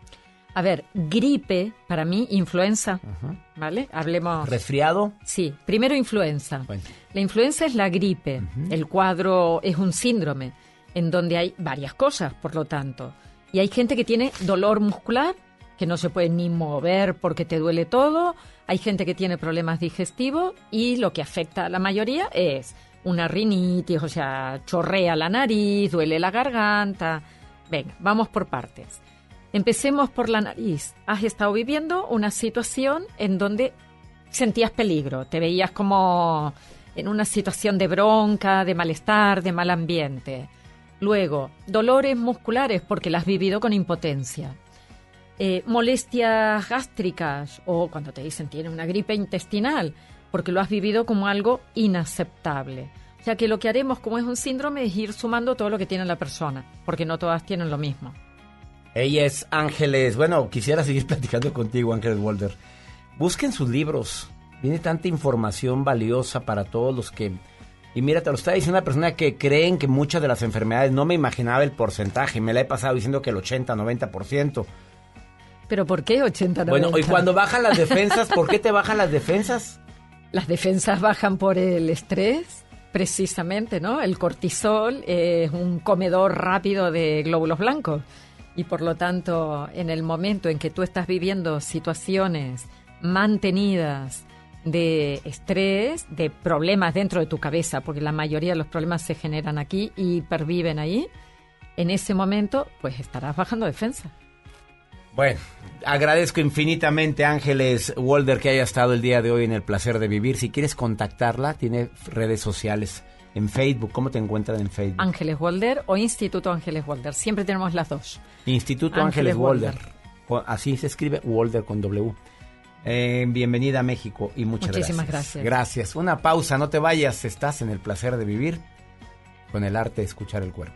A ver, gripe, para mí, influenza, ¿vale? Hablemos... ¿Resfriado? Sí, primero influenza. Bueno. La influenza es la gripe. El cuadro es un síndrome en donde hay varias cosas, por lo tanto. Y hay gente que tiene dolor muscular, que no se puede ni mover porque te duele todo. Hay gente que tiene problemas digestivos y lo que afecta a la mayoría es una rinitis, o sea, chorrea la nariz, duele la garganta. Venga, vamos por partes. Empecemos por la nariz. Has estado viviendo una situación en donde sentías peligro, te veías como en una situación de bronca, de malestar, de mal ambiente. Luego, dolores musculares porque las has vivido con impotencia. Eh, molestias gástricas o cuando te dicen tiene una gripe intestinal porque lo has vivido como algo inaceptable. O sea que lo que haremos como es un síndrome es ir sumando todo lo que tiene la persona, porque no todas tienen lo mismo. Ella es Ángeles. Bueno, quisiera seguir platicando contigo, Ángeles Walder. Busquen sus libros. Viene tanta información valiosa para todos los que... Y mira, te lo está diciendo una persona que creen que muchas de las enfermedades, no me imaginaba el porcentaje, me la he pasado diciendo que el 80, 90%. ¿Pero por qué 80 Bueno, y 90? cuando bajan las defensas, ¿por qué te bajan las defensas? Las defensas bajan por el estrés, precisamente, ¿no? El cortisol es un comedor rápido de glóbulos blancos y por lo tanto, en el momento en que tú estás viviendo situaciones mantenidas de estrés, de problemas dentro de tu cabeza, porque la mayoría de los problemas se generan aquí y perviven ahí, en ese momento, pues estarás bajando defensa. Bueno, agradezco infinitamente a Ángeles Walder que haya estado el día de hoy en el placer de vivir. Si quieres contactarla, tiene redes sociales en Facebook. ¿Cómo te encuentran en Facebook? Ángeles Walder o Instituto Ángeles Walder, siempre tenemos las dos. Instituto Ángeles Ángeles, Walder. Así se escribe Walder con W. Eh, bienvenida a México y muchas Muchísimas gracias. gracias. Gracias. Una pausa, no te vayas. Estás en el placer de vivir con el arte de escuchar el cuerpo.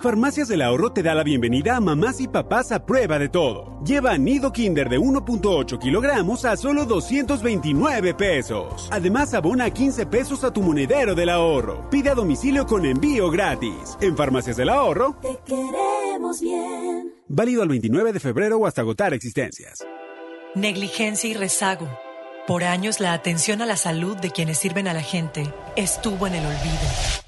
Farmacias del Ahorro te da la bienvenida a mamás y papás a prueba de todo. Lleva nido Kinder de 1.8 kilogramos a solo 229 pesos. Además, abona 15 pesos a tu monedero del ahorro. Pide a domicilio con envío gratis. En Farmacias del Ahorro, Te queremos. bien. Válido al 29 de febrero o hasta agotar existencias. Negligencia y rezago. Por años la atención a la salud de quienes sirven a la gente estuvo en el olvido.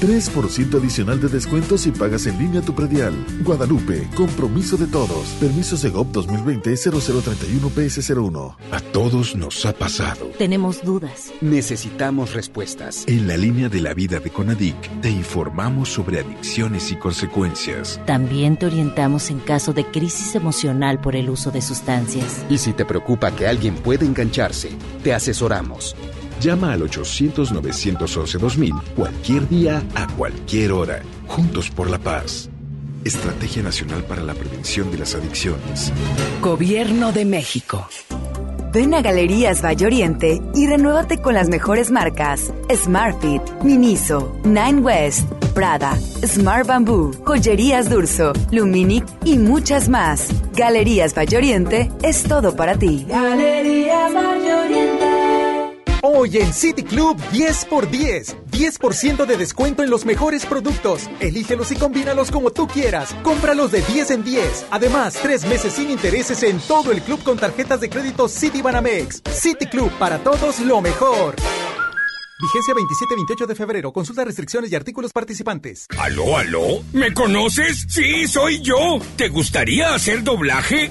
3% adicional de descuento si pagas en línea tu predial. Guadalupe, compromiso de todos. Permiso Segov 2020-0031-PS01. A todos nos ha pasado. Tenemos dudas. Necesitamos respuestas. En la línea de la vida de Conadic, te informamos sobre adicciones y consecuencias. También te orientamos en caso de crisis emocional por el uso de sustancias. Y si te preocupa que alguien pueda engancharse, te asesoramos. Llama al 800-911-2000 cualquier día, a cualquier hora. Juntos por la paz. Estrategia Nacional para la Prevención de las Adicciones. Gobierno de México. Ven a Galerías Valle Oriente y renuévate con las mejores marcas: Smartfit, Miniso, Nine West, Prada, Smart Bamboo, Joyerías Durso, Luminic y muchas más. Galerías Valle Oriente es todo para ti. Galerías Valle Oriente. Hoy en City Club 10 por 10. 10% de descuento en los mejores productos. Elígelos y combínalos como tú quieras. Cómpralos de 10 en 10. Además, tres meses sin intereses en todo el club con tarjetas de crédito City Banamex. City Club para todos lo mejor. Vigencia 27-28 de febrero. Consulta restricciones y artículos participantes. ¿Aló, aló? ¿Me conoces? Sí, soy yo. ¿Te gustaría hacer doblaje?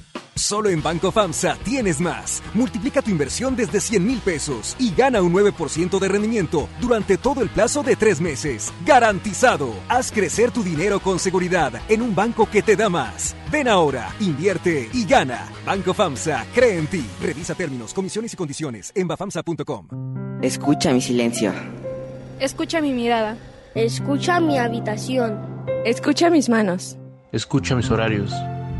Solo en Banco FAMSA tienes más. Multiplica tu inversión desde 100 mil pesos y gana un 9% de rendimiento durante todo el plazo de tres meses. ¡Garantizado! Haz crecer tu dinero con seguridad en un banco que te da más. Ven ahora, invierte y gana. Banco FAMSA cree en ti. Revisa términos, comisiones y condiciones en bafamsa.com. Escucha mi silencio. Escucha mi mirada. Escucha mi habitación. Escucha mis manos. Escucha mis horarios.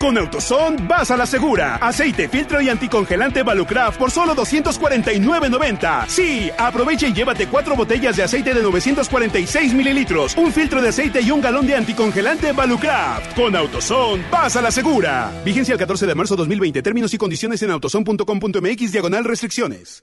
Con Autoson vas a la segura. Aceite, filtro y anticongelante Valucraft por solo 249.90. Sí, aprovecha y llévate cuatro botellas de aceite de 946 mililitros, un filtro de aceite y un galón de anticongelante Valucraft. Con Autoson vas a la segura. Vigencia el 14 de marzo 2020. Términos y condiciones en autoson.com.mx diagonal restricciones.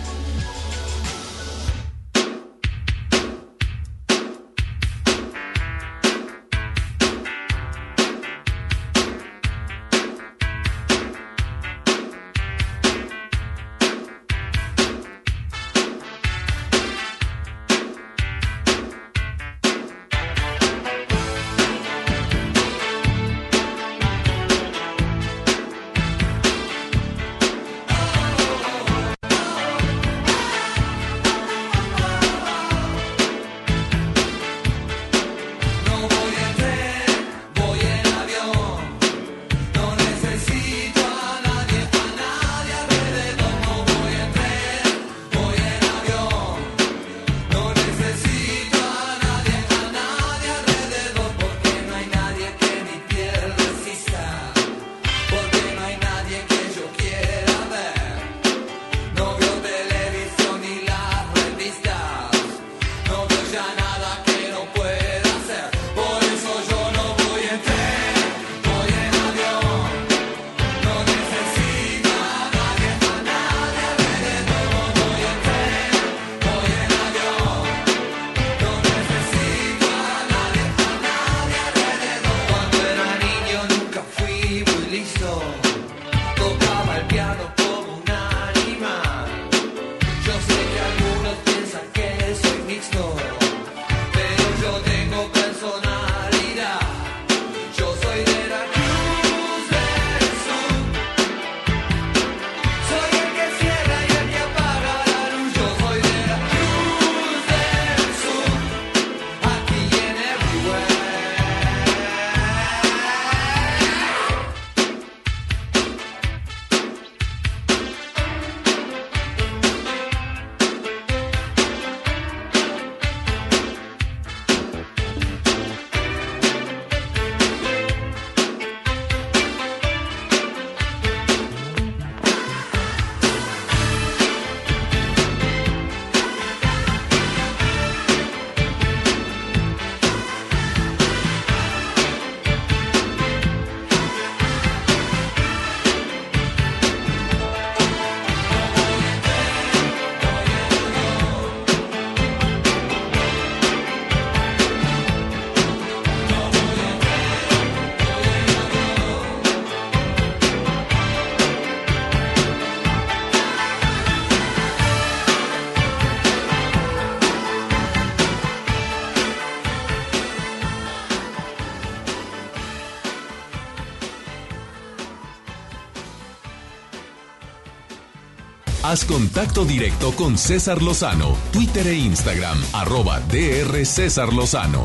Haz contacto directo con César Lozano, Twitter e Instagram, arroba DR César Lozano.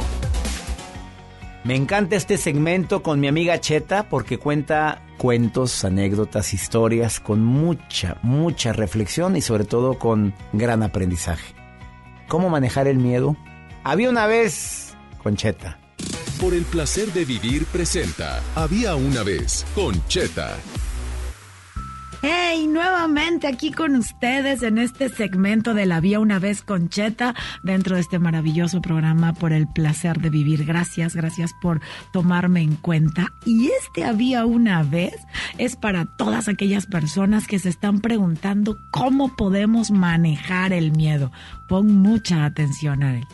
Me encanta este segmento con mi amiga Cheta porque cuenta cuentos, anécdotas, historias con mucha, mucha reflexión y sobre todo con gran aprendizaje. ¿Cómo manejar el miedo? Había una vez con Cheta. Por el placer de vivir presenta Había una vez con Cheta. Nuevamente aquí con ustedes en este segmento de La Vía una vez con Cheta, dentro de este maravilloso programa por el placer de vivir. Gracias, gracias por tomarme en cuenta. Y este Había una vez es para todas aquellas personas que se están preguntando cómo podemos manejar el miedo. Pon mucha atención a él.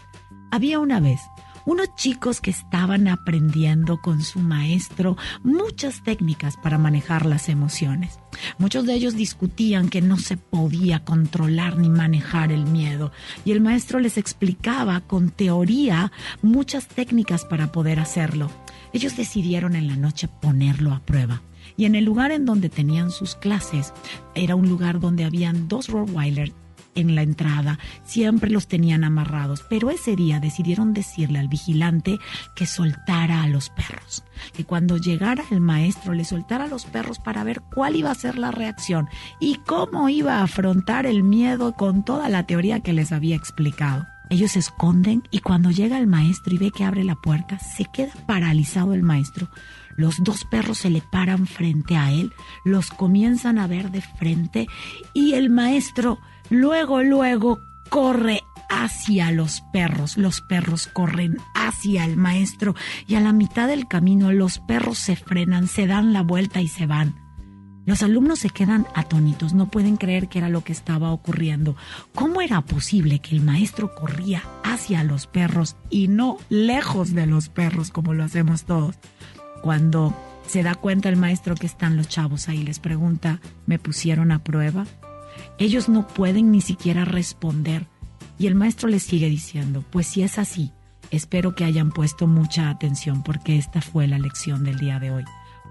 Había una vez unos chicos que estaban aprendiendo con su maestro muchas técnicas para manejar las emociones. Muchos de ellos discutían que no se podía controlar ni manejar el miedo y el maestro les explicaba con teoría muchas técnicas para poder hacerlo. Ellos decidieron en la noche ponerlo a prueba. Y en el lugar en donde tenían sus clases, era un lugar donde habían dos Rottweilers en la entrada, siempre los tenían amarrados, pero ese día decidieron decirle al vigilante que soltara a los perros, que cuando llegara el maestro le soltara a los perros para ver cuál iba a ser la reacción y cómo iba a afrontar el miedo con toda la teoría que les había explicado. Ellos se esconden y cuando llega el maestro y ve que abre la puerta, se queda paralizado el maestro. Los dos perros se le paran frente a él, los comienzan a ver de frente y el maestro Luego, luego corre hacia los perros. Los perros corren hacia el maestro y a la mitad del camino los perros se frenan, se dan la vuelta y se van. Los alumnos se quedan atónitos, no pueden creer que era lo que estaba ocurriendo. ¿Cómo era posible que el maestro corría hacia los perros y no lejos de los perros como lo hacemos todos? Cuando se da cuenta el maestro que están los chavos ahí, les pregunta, ¿me pusieron a prueba? Ellos no pueden ni siquiera responder. Y el maestro les sigue diciendo, pues si es así, espero que hayan puesto mucha atención porque esta fue la lección del día de hoy.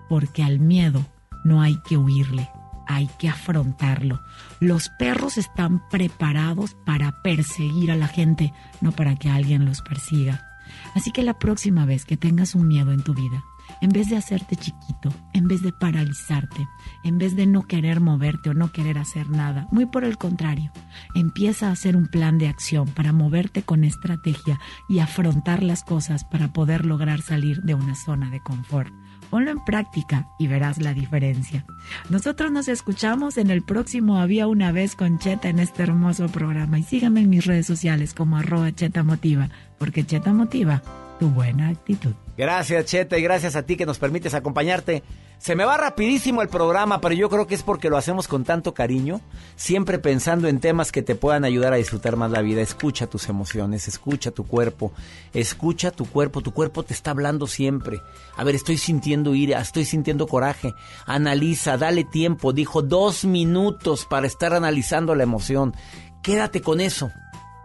Porque al miedo no hay que huirle, hay que afrontarlo. Los perros están preparados para perseguir a la gente, no para que alguien los persiga. Así que la próxima vez que tengas un miedo en tu vida, en vez de hacerte chiquito, en vez de paralizarte, en vez de no querer moverte o no querer hacer nada, muy por el contrario, empieza a hacer un plan de acción para moverte con estrategia y afrontar las cosas para poder lograr salir de una zona de confort. Ponlo en práctica y verás la diferencia. Nosotros nos escuchamos en el próximo Había una vez con Cheta en este hermoso programa y síganme en mis redes sociales como arroba Cheta Motiva, porque Cheta Motiva tu buena actitud. Gracias, Cheta, y gracias a ti que nos permites acompañarte. Se me va rapidísimo el programa, pero yo creo que es porque lo hacemos con tanto cariño, siempre pensando en temas que te puedan ayudar a disfrutar más la vida. Escucha tus emociones, escucha tu cuerpo, escucha tu cuerpo, tu cuerpo te está hablando siempre. A ver, estoy sintiendo ira, estoy sintiendo coraje. Analiza, dale tiempo. Dijo dos minutos para estar analizando la emoción. Quédate con eso.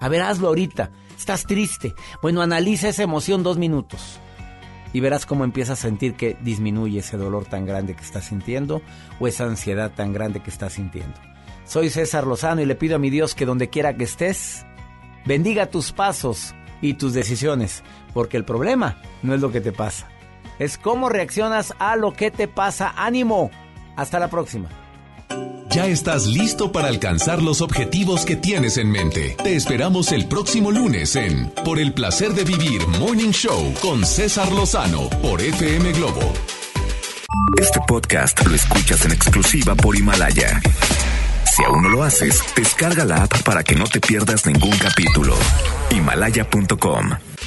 A ver, hazlo ahorita. Estás triste. Bueno, analiza esa emoción dos minutos y verás cómo empiezas a sentir que disminuye ese dolor tan grande que estás sintiendo o esa ansiedad tan grande que estás sintiendo. Soy César Lozano y le pido a mi Dios que donde quiera que estés, bendiga tus pasos y tus decisiones, porque el problema no es lo que te pasa, es cómo reaccionas a lo que te pasa. Ánimo. Hasta la próxima. Ya estás listo para alcanzar los objetivos que tienes en mente. Te esperamos el próximo lunes en Por el placer de vivir Morning Show con César Lozano por FM Globo. Este podcast lo escuchas en exclusiva por Himalaya. Si aún no lo haces, descarga la app para que no te pierdas ningún capítulo. Himalaya.com